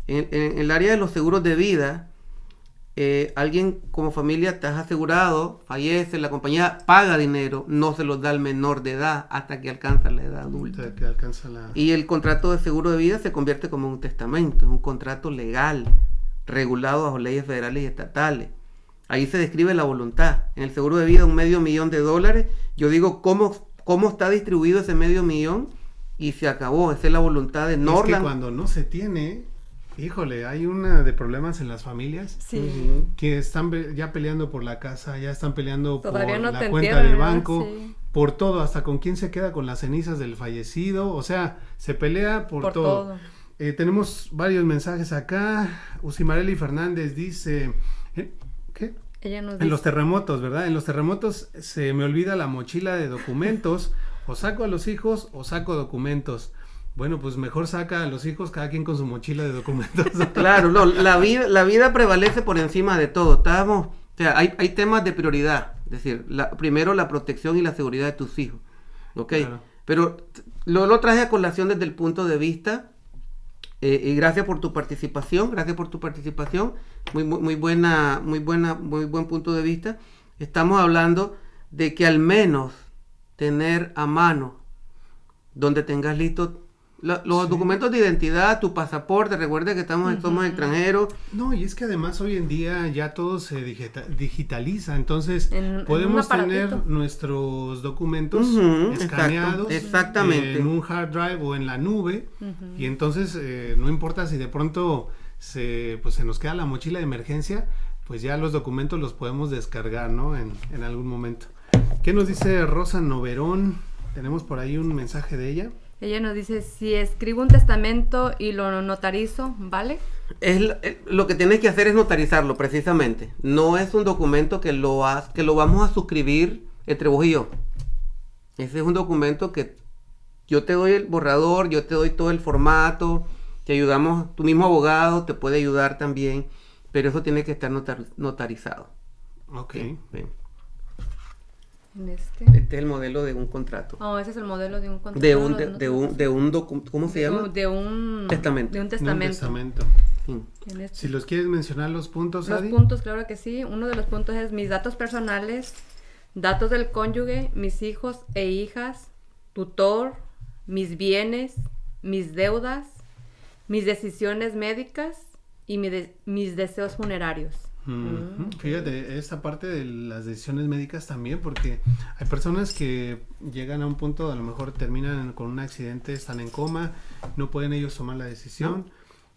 S3: En, en- en el área de los seguros de vida, eh, alguien como familia estás asegurado, fallece, la compañía paga dinero, no se los da al menor de edad hasta que alcanza la edad adulta.
S1: Hasta que alcanza la...
S3: Y el contrato de seguro de vida se convierte como un testamento, es un contrato legal, regulado bajo leyes federales y estatales. Ahí se describe la voluntad. En el seguro de vida un medio millón de dólares, yo digo cómo, cómo está distribuido ese medio millón y se acabó. Esa es la voluntad de
S1: Es que
S3: Norland.
S1: cuando no se tiene, híjole, hay una de problemas en las familias
S2: Sí.
S1: Que están ya peleando por la casa, ya están peleando
S2: Todavía
S1: por
S2: no
S1: la cuenta del banco,
S2: Sí.
S1: por todo, hasta con quién se queda con las cenizas del fallecido, o sea, se pelea por,
S2: Por
S1: todo.
S2: todo.
S1: Eh, tenemos varios mensajes acá. Usimarelli Fernández dice, ¿eh? ¿Qué?
S2: Ella nos
S1: En
S2: dice,
S1: los terremotos, ¿verdad? En los terremotos se me olvida la mochila de documentos. O saco a los hijos o saco documentos. Bueno, pues mejor saca a los hijos cada quien con su mochila de documentos.
S3: Claro, no, la vida, la vida prevalece por encima de todo. Estamos, o sea, hay, hay temas de prioridad. Es decir, la- primero la protección y la seguridad de tus hijos. ¿Ok?
S1: Claro.
S3: Pero lo, lo traje a colación desde el punto de vista. Eh, y gracias por tu participación, gracias por tu participación. Muy, muy, muy buena, muy buena, muy buen punto de vista. Estamos hablando de que al menos tener a mano donde tengas listo la- los
S1: Sí.
S3: documentos de identidad, tu pasaporte, recuerda que estamos, somos extranjeros.
S1: No, y es que además hoy en día ya todo se digita- digitaliza, entonces
S2: En- en un
S1: podemos tener nuestros documentos escaneados
S3: exacto, exactamente.
S1: en un hard drive o en la nube y entonces eh, no importa si de pronto se, pues, se nos queda la mochila de emergencia, pues ya los documentos los podemos descargar, ¿no? En, en algún momento. ¿Qué nos dice Rosa Noverón? Tenemos por ahí un mensaje de ella.
S2: Ella nos dice, si escribo un testamento y lo notarizo, ¿vale?
S3: Es lo, eh, lo que tienes que hacer es notarizarlo, precisamente. No es un documento que lo, has, que lo vamos a suscribir entre vos y yo. Ese es un documento que yo te doy el borrador, yo te doy todo el formato, te ayudamos, tu mismo abogado te puede ayudar también, pero eso tiene que estar notar- notarizado.
S1: Ok.
S3: Sí.
S2: En este.
S3: Este es el modelo de un contrato.
S2: Oh, ese es el modelo de un contrato.
S3: De un, de, un, de un docu- ¿cómo se llama?
S2: De un
S3: Testamento.
S2: De un
S1: Un
S2: testamento. este.
S1: Si los quieres mencionar los puntos,
S2: Los
S1: Adi.
S2: puntos, claro que sí. Uno de los puntos es mis datos personales, datos del cónyuge, mis hijos e hijas, tutor, mis bienes, mis deudas, mis decisiones médicas y mi de- mis deseos funerarios.
S1: Ujú. Fíjate, esta parte de las decisiones médicas también, porque hay personas que llegan a un punto, a lo mejor terminan con un accidente, están en coma, no pueden ellos tomar la decisión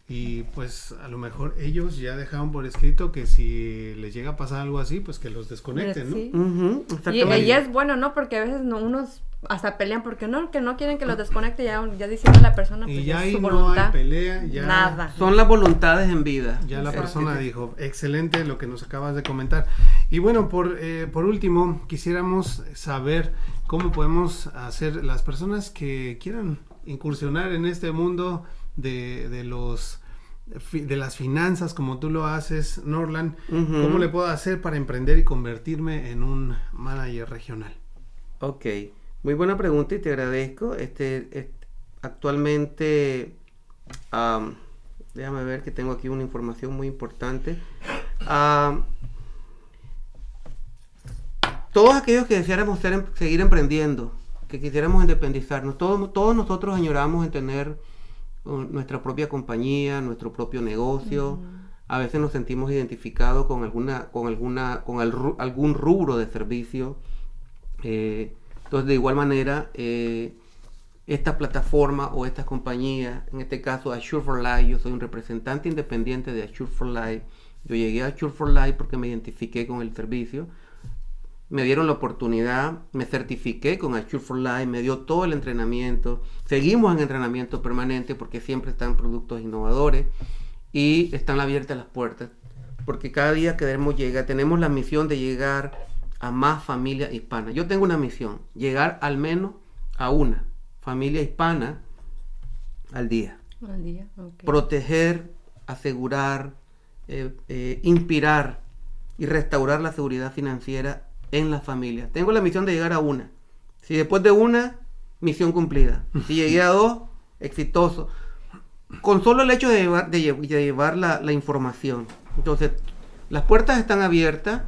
S1: y pues a lo mejor ellos ya dejaron por escrito que si les llega a pasar algo así, pues que los desconecten, ¿no?
S2: Sí. Y,
S3: exactamente.
S2: y es bueno, ¿no? Porque a veces no, unos hasta pelean porque no, que no quieren que los desconecte ya, ya diciendo la persona pues
S1: Y
S2: ya es
S1: ahí
S2: su
S1: no
S2: voluntad.
S1: hay pelea, ya,
S2: Nada.
S3: Son las voluntades en vida.
S1: ya la
S3: Sí,
S1: persona
S3: sí, sí.
S1: dijo, excelente lo que nos acabas de comentar. Y bueno, por, eh, por último, quisiéramos saber cómo podemos hacer las personas que quieran incursionar en este mundo de, de los de las finanzas como tú lo haces, Norland. ¿cómo le puedo hacer para emprender y convertirme en un manager regional?
S3: Ok, muy buena pregunta y te agradezco. Este, est- actualmente, am, déjame ver que tengo aquí una información muy importante. Todos aquellos que deseáramos ser em- seguir emprendiendo, que quisiéramos independizarnos, todos, todos nosotros añoramos en tener nuestra propia compañía, nuestro propio negocio. A veces nos sentimos identificados con alguna, con alguna, con el algún rubro de servicio. Eh, entonces, de igual manera, eh, esta plataforma o estas compañías, en este caso Assure for Life, yo soy un representante independiente de Assure for Life. Yo llegué a Assure for Life porque me identifiqué con el servicio. Me dieron la oportunidad, me certifiqué con Assure for Life, me dio todo el entrenamiento. Seguimos en entrenamiento permanente porque siempre están productos innovadores. y están abiertas las puertas. Porque cada día queremos llegar, tenemos la misión de llegar a más familias hispanas. Yo tengo una misión, llegar al menos a una familia hispana al día.
S2: Al día,
S3: Proteger, asegurar, eh, eh, inspirar y restaurar la seguridad financiera en la familia. Tengo la misión de llegar a una. Si después de una, misión cumplida. Si llegué a dos, exitoso. Con solo el hecho de llevar, la, información. Entonces, las puertas están abiertas.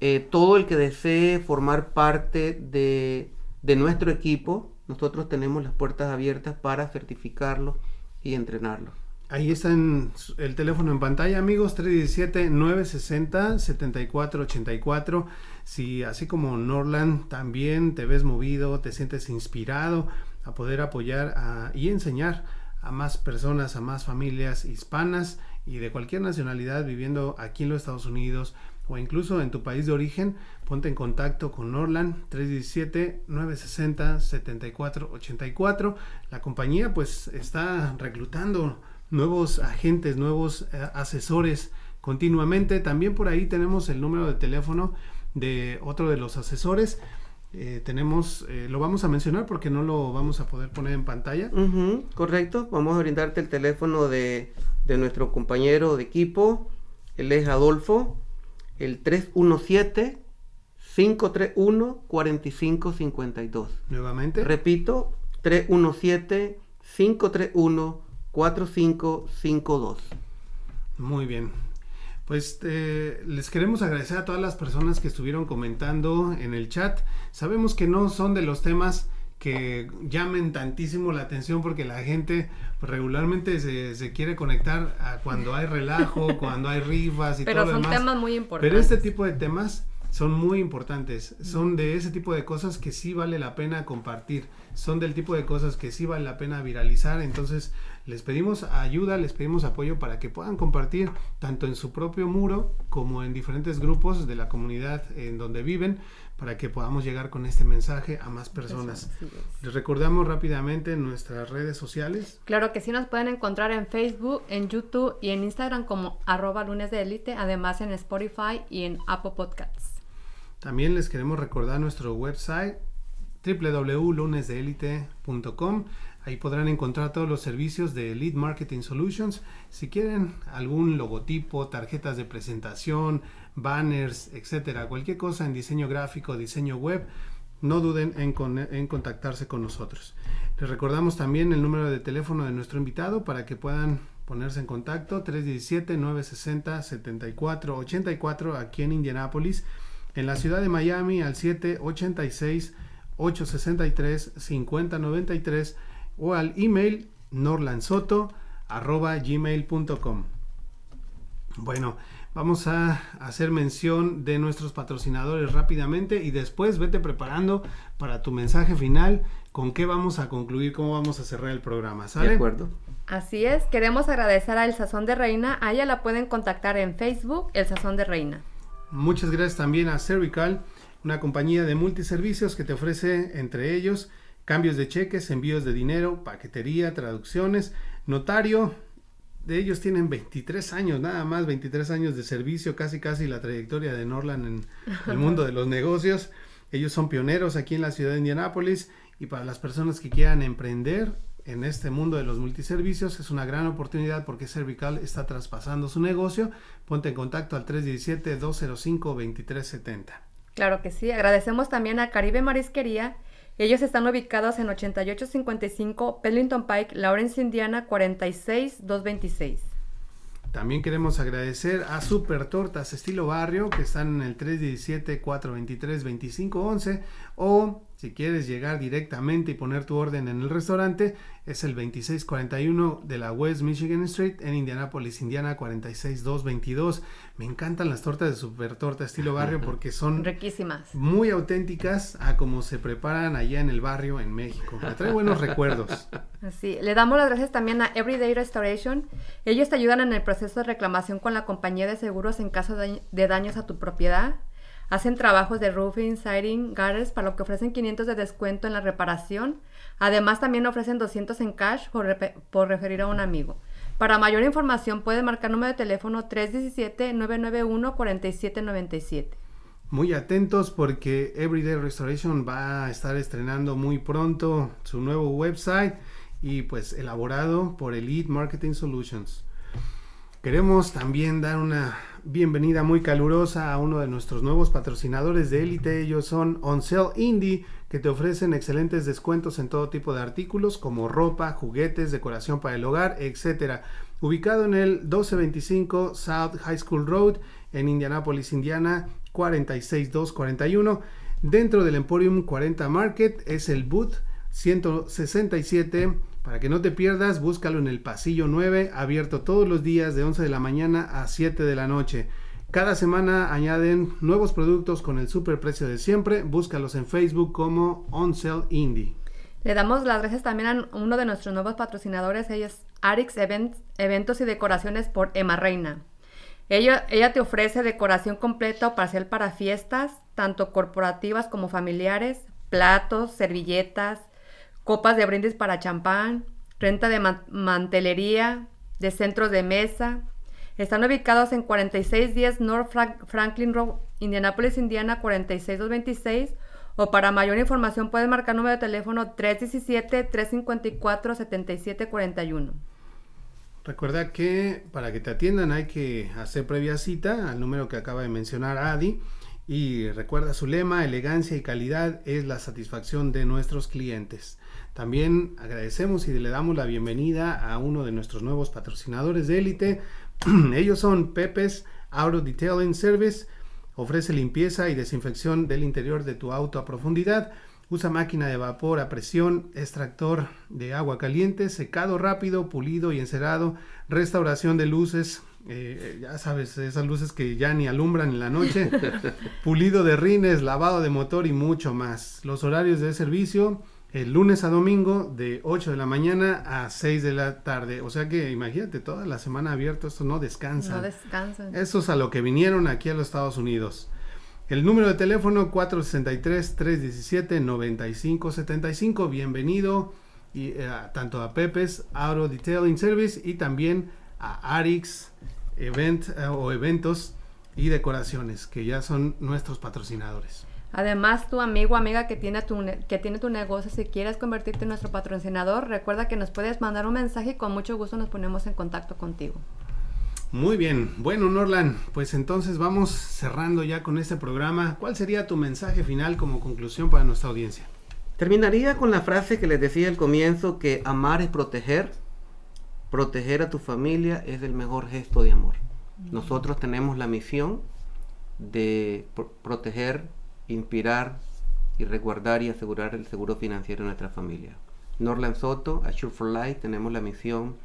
S3: Eh, todo el que desee formar parte de, nuestro equipo, nosotros tenemos las puertas abiertas para certificarlo y entrenarlo.
S1: Ahí está el teléfono en pantalla, amigos, 317-960-7484. Si así como Norland también te ves movido, te sientes inspirado a poder apoyar y enseñar a más personas, a más familias hispanas y de cualquier nacionalidad viviendo aquí en los Estados Unidos o incluso en tu país de origen, ponte en contacto con Norland 317-960-7484. La compañía pues está reclutando nuevos agentes, nuevos eh, asesores continuamente. También por ahí tenemos el número de teléfono de otro de los asesores. Eh, tenemos, eh, lo vamos a mencionar porque no lo vamos a poder poner en pantalla.
S3: correcto, vamos a brindarte el teléfono de, de, nuestro compañero de equipo, él es Adolfo, el 317 531 4552.
S1: Nuevamente.
S3: Repito, 317 531 4552.
S1: Muy bien. Pues eh, les queremos agradecer a todas las personas que estuvieron comentando en el chat. Sabemos que no son de los temas que llamen tantísimo la atención porque la gente regularmente se, quiere conectar a cuando hay relajo, cuando hay rifas y
S2: Pero
S1: todo lo
S2: demás.
S1: Pero
S2: son temas muy importantes.
S1: Pero este tipo de temas son muy importantes. Son de ese tipo de cosas que sí vale la pena compartir. Son del tipo de cosas que sí vale la pena viralizar. Entonces, les pedimos ayuda, les pedimos apoyo para que puedan compartir tanto en su propio muro como en diferentes grupos de la comunidad en donde viven para que podamos llegar con este mensaje a más personas. Les recordamos rápidamente nuestras redes sociales.
S2: Claro que sí nos pueden encontrar en Facebook, en YouTube y en Instagram como arroba lunes de élite, además en Spotify y en Apple Podcasts.
S1: También les queremos recordar nuestro website www.lunesdeelite.com Ahí podrán encontrar todos los servicios de Lead Marketing Solutions. Si quieren algún logotipo, tarjetas de presentación, banners, etcétera, cualquier cosa en diseño gráfico, diseño web, no duden en, contactarse con nosotros. Les recordamos también el número de teléfono de nuestro invitado para que puedan ponerse en contacto 317-960-7484 aquí en Indianápolis, en la ciudad de Miami al 786 863 5093 o al email norlansoto.gmail.com. Bueno, vamos a hacer mención de nuestros patrocinadores rápidamente y después vete preparando para tu mensaje final con qué vamos a concluir, cómo vamos a cerrar el programa. ¿Sale?
S3: De acuerdo.
S2: Así es, queremos agradecer a El Sazón de Reina. A ella la pueden contactar en Facebook, El Sazón de Reina.
S1: Muchas gracias también a Cervical, una compañía de multiservicios que te ofrece entre ellos cambios de cheques, envíos de dinero, paquetería, traducciones, notario. De ellos tienen 23 años, nada más 23 años de servicio, casi casi la trayectoria de Norland en el mundo de los negocios. Ellos son pioneros aquí en la ciudad de Indianápolis y para las personas que quieran emprender en este mundo de los multiservicios es una gran oportunidad porque Cervical está traspasando su negocio. Ponte en contacto al 317-205-2370.
S2: Claro que sí. Agradecemos también a Caribe Marisquería ellos están ubicados en 8855 Pellington Pike, Lawrence, Indiana 46226.
S1: También queremos agradecer a Super Tortas Estilo Barrio que están en el 317-423-2511 o si quieres llegar directamente y poner tu orden en el restaurante es el 2641 de la West Michigan Street en Indianapolis, Indiana 46222. Me encantan las tortas de Super Torta Estilo Barrio porque son
S2: riquísimas,
S1: muy auténticas a como se preparan allá en el barrio en México. Me trae buenos recuerdos.
S2: Así, le damos las gracias también a Everyday Restoration. Ellos te ayudan en el proceso de reclamación con la compañía de seguros en caso de daños a tu propiedad. Hacen trabajos de roofing, siding, gutters, para lo que ofrecen 500 de descuento en la reparación. Además, también ofrecen 200 en cash por, por referir a un amigo. Para mayor información puedes marcar número de teléfono 317-991-4797.
S1: Muy atentos porque Everyday Restoration va a estar estrenando muy pronto su nuevo website y pues elaborado por Elite Marketing Solutions. Queremos también dar una bienvenida muy calurosa a uno de nuestros nuevos patrocinadores de élite. Ellos son On Sale Indie, que te ofrecen excelentes descuentos en todo tipo de artículos como ropa, juguetes, decoración para el hogar, etc. Ubicado en el 1225 South High School Road en Indianapolis, Indiana, 46241. Dentro del Emporium 40 Market es el Boot 167 para que no te pierdas, búscalo en el pasillo 9, abierto todos los días de 11 de la mañana a 7 de la noche. Cada semana añaden nuevos productos con el super precio de siempre. Búscalos en Facebook como On Indie.
S2: Le damos las gracias también a uno de nuestros nuevos patrocinadores, ella es Arix Eventos y Decoraciones por Emma Reina. Ella, ella te ofrece decoración completa o parcial para fiestas, tanto corporativas como familiares, platos, servilletas, copas de brindis para champán, renta de mantelería, de centros de mesa. Están ubicados en 4610 North Franklin Road, Indianapolis, Indiana 46226 o para mayor información puedes marcar número de teléfono 317-354-7741.
S1: Recuerda que para que te atiendan hay que hacer previa cita al número que acaba de mencionar Adi y recuerda su lema, elegancia y calidad es la satisfacción de nuestros clientes. También agradecemos y le damos la bienvenida a uno de nuestros nuevos patrocinadores de élite. Ellos son Pepes Auto Detailing Service. Ofrece limpieza y desinfección del interior de tu auto a profundidad. Usa máquina de vapor a presión, extractor de agua caliente, secado rápido, pulido y encerado, restauración de luces, eh, ya sabes, esas luces que ya ni alumbran en la noche, pulido de rines, lavado de motor y mucho más. Los horarios de servicio, el lunes a domingo de 8 de la mañana a 6 de la tarde. O sea que imagínate, toda la semana abierto, esto no descansa.
S2: No descansa.
S1: Eso es a lo que vinieron aquí a los Estados Unidos. El número de teléfono 463-317-9575. Bienvenido y, eh, tanto a Pepes Auto Detailing Service y también a Arix Event eh, o Eventos y Decoraciones, que ya son nuestros patrocinadores.
S2: Además, tu amigo o amiga que tiene, tu, que tiene tu negocio, si quieres convertirte en nuestro patrocinador, recuerda que nos puedes mandar un mensaje y con mucho gusto nos ponemos en contacto contigo.
S1: Muy bien, bueno Norlan, pues entonces vamos cerrando ya con este programa. ¿Cuál sería tu mensaje final como conclusión para nuestra audiencia?
S3: Terminaría con la frase que les decía al comienzo, que amar es proteger, proteger a tu familia es el mejor gesto de amor. Nosotros tenemos la misión de proteger inspirar y resguardar y asegurar el seguro financiero de nuestra familia. Norland Soto, Assure for Life, tenemos la misión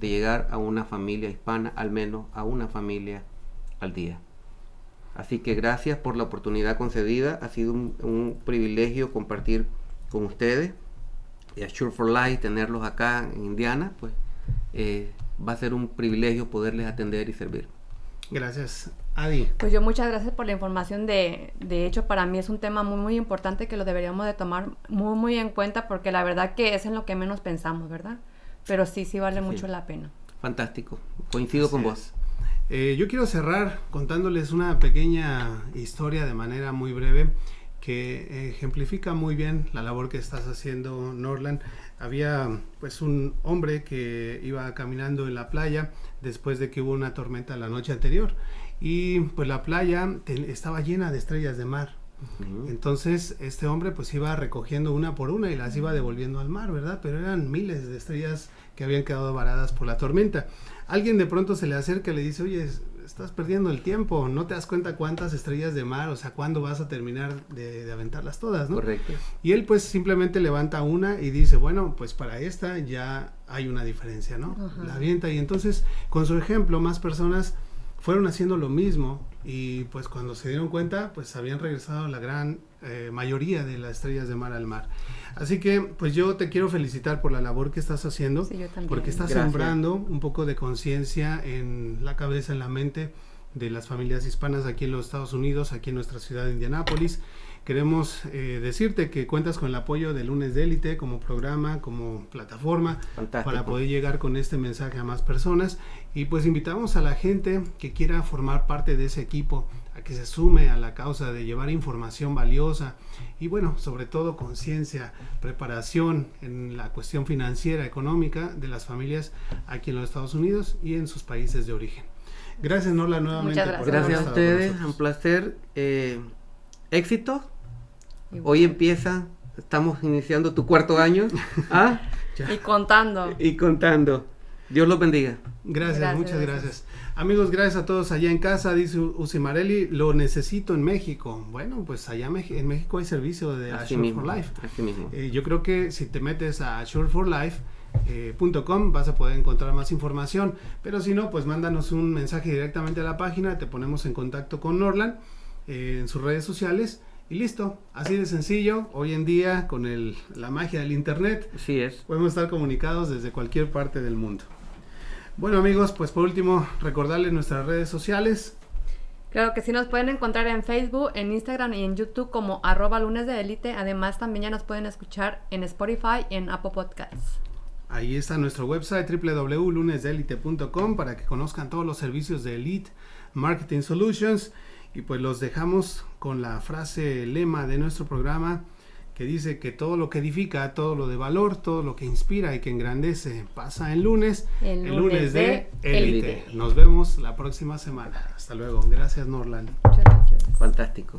S3: de llegar a una familia hispana, al menos a una familia al día. Así que gracias por la oportunidad concedida. Ha sido un, privilegio compartir con ustedes. Y Assure for Life, tenerlos acá en Indiana, pues eh, va a ser un privilegio poderles atender y servir.
S1: Gracias. Adi.
S2: Pues yo muchas gracias por la información. De, de hecho, para mí es un tema muy, muy importante que lo deberíamos de tomar muy, muy en cuenta porque la verdad que es en lo que menos pensamos, ¿verdad? Pero sí, sí vale mucho la pena.
S3: Fantástico. Coincido con vos.
S1: Eh, yo quiero cerrar contándoles una pequeña historia de manera muy breve que ejemplifica muy bien la labor que estás haciendo, Norland. Había pues un hombre que iba caminando en la playa después de que hubo una tormenta la noche anterior y pues la playa estaba llena de estrellas de mar. Entonces este hombre pues iba recogiendo una por una y las iba devolviendo al mar, ¿verdad? Pero eran miles de estrellas que habían quedado varadas por la tormenta. Alguien de pronto se le acerca y le dice, oye, estás perdiendo el tiempo, no te das cuenta cuántas estrellas de mar, o sea, cuándo vas a terminar de, aventarlas todas, ¿no?
S3: Correcto.
S1: Y él pues simplemente levanta una y dice, bueno, pues para esta ya hay una diferencia, ¿no? La avienta y entonces con su ejemplo más personas fueron haciendo lo mismo y pues cuando se dieron cuenta pues habían regresado la gran eh, mayoría de las estrellas de mar al mar. Así que pues yo te quiero felicitar por la labor que estás haciendo, porque estás sembrando un poco de conciencia en la cabeza, en la mente de las familias hispanas aquí en los Estados Unidos, aquí en nuestra ciudad de Indianápolis, queremos eh, decirte que cuentas con el apoyo de Lunes de Élite como programa, como plataforma, para poder llegar con este mensaje a más personas. Y pues invitamos a la gente que quiera formar parte de ese equipo, a que se sume a la causa de llevar información valiosa y bueno, sobre todo conciencia, preparación en la cuestión financiera, económica de las familias aquí en los Estados Unidos y en sus países de origen. Gracias Nola nuevamente.
S3: Muchas gracias. gracias a ustedes, un placer. Eh, éxito Hoy empieza, estamos iniciando tu cuarto año. ¿Ah?
S2: y contando.
S3: Y contando. Dios los bendiga.
S1: Gracias, muchas gracias. Amigos, gracias a todos allá en casa, dice Usimarelli, lo necesito en México. Bueno, pues allá en México hay servicio de Asure for Life. Eh, yo creo que si te metes a asureforlife.com vas a poder encontrar más información, pero si no, pues mándanos un mensaje directamente a la página, te ponemos en contacto con Norland eh, en sus redes sociales y listo, así de sencillo. Hoy en día, con el, la magia del Internet,
S3: sí es.
S1: podemos estar comunicados desde cualquier parte del mundo. Bueno amigos, pues por último, recordarles nuestras redes sociales.
S2: Claro que sí nos pueden encontrar en Facebook, en Instagram y en YouTube como arroba lunes de élite. Además también ya nos pueden escuchar en Spotify y en Apple Podcasts.
S1: Ahí está nuestro website www.lunesdelite.com para que conozcan todos los servicios de Elite Marketing Solutions. Y pues los dejamos con la frase lema de nuestro programa que dice que todo lo que edifica, todo lo de valor, todo lo que inspira y que engrandece pasa el lunes, el, lunes, de Élite. Nos vemos la próxima semana. Hasta luego. Gracias, Norland.
S2: Muchas gracias.
S3: Fantástico.